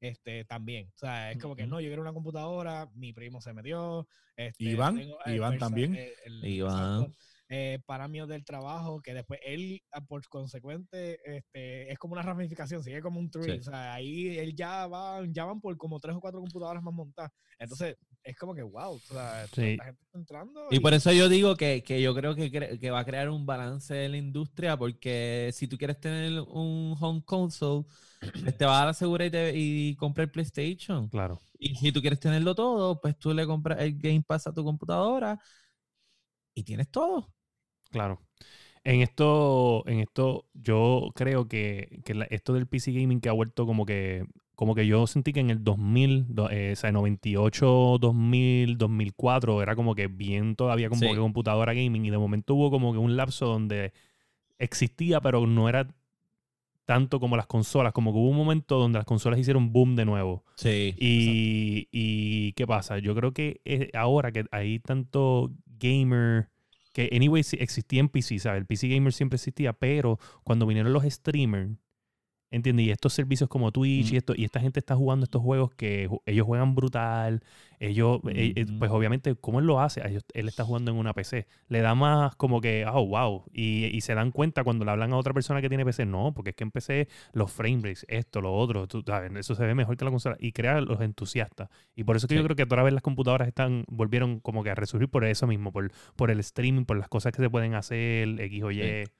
este, también. O sea, es como que no, yo quiero una computadora, mi primo se metió. Este, Iván, tengo Iván Versa- también. eh, el- Iván. exacto, eh, para mí del trabajo, que después él, ah, por consecuente, este, es como una ramificación, sigue como un tree. Sí. O sea, ahí él ya va, ya van por como tres o cuatro computadoras más montadas. Entonces, es como que wow, o sea, Sí. la gente está entrando. Y por eso yo digo que, que yo creo que, cre- que va a crear un balance en la industria, porque si tú quieres tener un home console, pues te vas a la segura y, te, y comprar el PlayStation. Claro. Y si tú quieres tenerlo todo, pues tú le compras el Game Pass a tu computadora y tienes todo. Claro. En esto, en esto, yo creo que, que la- esto del PC gaming que ha vuelto como que, como que yo sentí que en el 2000, do- eh, o sea, 98, 2000, 2004, era como que bien todavía como Sí. que computadora gaming y de momento hubo como que un lapso donde existía, pero no era tanto como las consolas, como que hubo un momento donde las consolas hicieron boom de nuevo. Sí. Y, y ¿qué pasa? Yo creo que eh, ahora que hay tanto gamer, que anyway existía en PC, ¿sabes? El PC gamer siempre existía, pero cuando vinieron los streamers, ¿entiendes? Y estos servicios como Twitch y esto, y esta gente está jugando estos juegos que ellos juegan brutal, ellos, eh, eh, pues obviamente, ¿cómo él lo hace? A ellos- él está jugando en una PC. Le da más como que, oh, wow. Y, y se dan cuenta cuando le hablan a otra persona que tiene PC, no, porque es que en PC los frame rates, esto, lo otro, tú sabes, eso se ve mejor que la consola. Y crea los entusiastas. Y por eso que yo creo que otra vez las computadoras están, volvieron como que a resurgir por eso mismo, por, por el streaming, por las cosas que se pueden hacer, X o Y. Sí.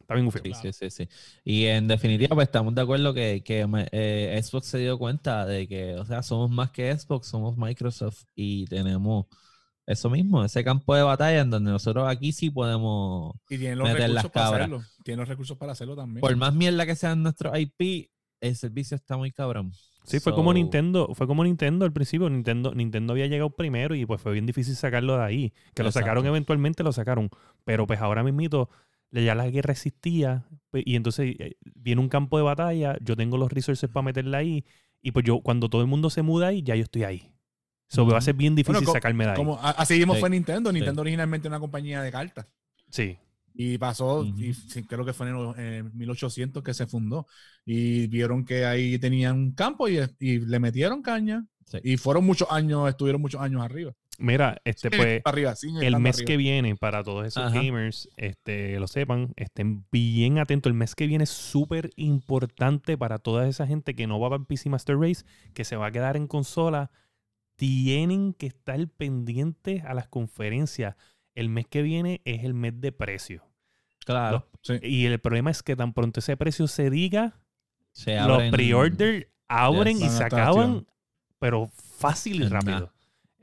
Está bien. Sí, Claro. sí, sí, sí. Y en definitiva, pues estamos de acuerdo que, que eh, Xbox se dio cuenta de que, o sea, somos más que Xbox, somos Microsoft y tenemos eso mismo, ese campo de batalla en donde nosotros aquí sí podemos, Y tienen los Meter las recursos para cabras. hacerlo. Tienen los recursos para hacerlo también. por más mierda que sean nuestros IP, el servicio está muy cabrón. Sí, fue como Nintendo, fue como Nintendo al principio. Nintendo, Nintendo había llegado primero y pues fue bien difícil sacarlo de ahí. Que lo sacaron eventualmente, lo sacaron. Pero pues ahora mismito, ya la guerra existía pues, y entonces eh, viene un campo de batalla, yo tengo los resources para meterla ahí y pues yo cuando todo el mundo se muda ahí, ya yo estoy ahí. So, va a ser bien difícil Bueno, sacarme de ahí. Como, así mismo Sí. fue Nintendo. Nintendo originalmente era una compañía de cartas. Sí, Y pasó, y creo que fue en el en 1800 que se fundó. Y vieron que ahí tenían un campo y, y le metieron caña. Sí. Y fueron muchos años, estuvieron muchos años arriba. Mira, este pues arriba, el mes arriba. que viene, para todos esos Ajá. gamers, este, lo sepan, estén bien atentos. El mes que viene es súper importante para toda esa gente que no va para el PC Master Race, que se va a quedar en consola. Tienen que estar pendientes a las conferencias. El mes que viene es el mes de precio. Claro, Sí. Y el problema es que tan pronto ese precio se diga, se los pre-order abren Yes. y se acaban, pero fácil y rápido.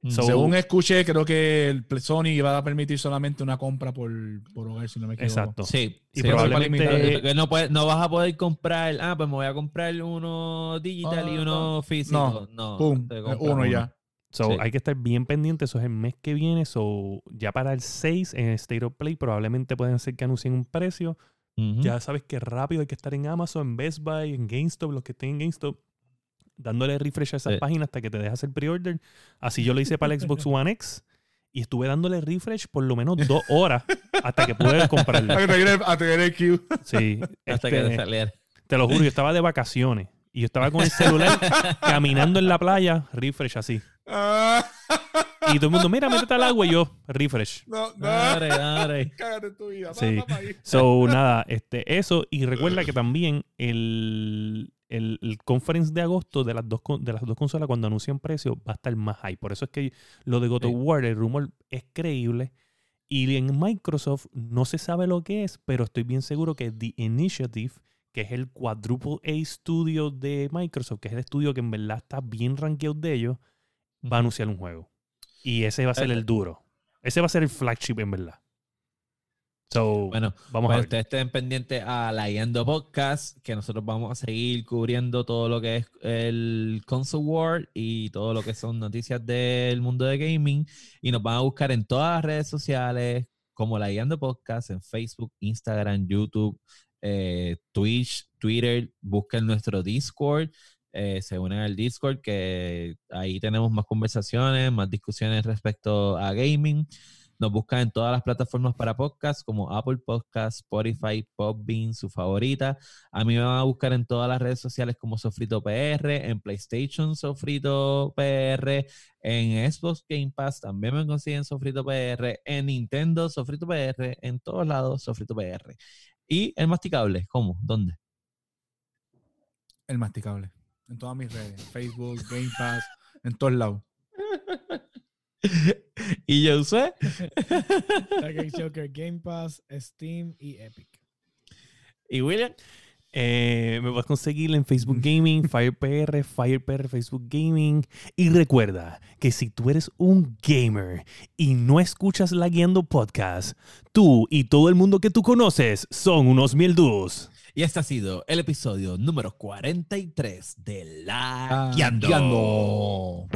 So- Según escuché, creo que el Sony iba a permitir solamente una compra por, por hogar, si no me equivoco. Exacto. Sí, Y sí, probablemente- que no, puedes- no vas a poder comprar, ah, pues me voy a comprar uno digital y Ah, uno físico. No, Pum, eh, compras uno ya. So, Sí. hay que estar bien pendiente. Eso es el mes que viene. So, ya para el 6 en State of Play probablemente pueden ser que anuncien un precio. Ya sabes que rápido hay que estar en Amazon, en Best Buy, en GameStop, los que estén en GameStop, dándole refresh a esas Sí. páginas hasta que te dejas el pre-order. Así yo lo hice para el Xbox One X y estuve dándole refresh por lo menos dos horas hasta que pude comprarlo. A tener, a tener el queue. Sí, Hasta que te este, saliera. te lo juro, yo estaba de vacaciones y yo estaba con el celular caminando en la playa, refresh así. Ah, Y todo el mundo, mira, métete al agua y yo, refresh. no, no. Dale, dale. Cágate en tu vida. Sí. So, nada, este, eso. Y recuerda que también el, el, el conference de agosto de las, dos, de las dos consolas, cuando anuncian precios, va a estar más high. Por eso es que lo de God of. War, el rumor es creíble. Y en Microsoft no se sabe lo que es, pero estoy bien seguro que The Initiative, que es el Quadruple A Studio de Microsoft, que es el estudio que en verdad está bien rankeado de ellos, va a anunciar un juego. Y ese va a ser el duro. Ese va a ser el flagship en verdad. So, Bueno, vamos Pues a ver. ustedes estén pendientes a la Yendo Podcast, que nosotros vamos a seguir cubriendo todo lo que es el Console War y todo lo que son noticias del mundo de gaming. Y nos van a buscar en todas las redes sociales, como la Yendo Podcast, en Facebook, Instagram, YouTube, eh, Twitch, Twitter. Busquen nuestro Discord. Eh, se unen al Discord, que ahí tenemos más conversaciones, más discusiones respecto a gaming. Nos buscan en todas las plataformas para podcast como Apple Podcast, Spotify, Podbean, su favorita. A mí me van a buscar en todas las redes sociales como Sofrito PR, en PlayStation Sofrito PR, en Xbox Game Pass también me consiguen Sofrito PR, en Nintendo Sofrito PR, en todos lados Sofrito PR. Y el masticable, ¿cómo? ¿Dónde? El masticable. En todas mis redes. Facebook, Game Pass, en todos lados. y yo usé. Target Joker, Game Pass, Steam y Epic. y William. Eh, me puedes conseguir en Facebook Gaming, FirePR, FirePR, Facebook Gaming. Y recuerda que si tú eres un gamer y no escuchas la Guiando Podcast, tú y todo el mundo que tú conoces son unos mieldús. Y este ha sido el episodio número 43 de La Ah, Guiando.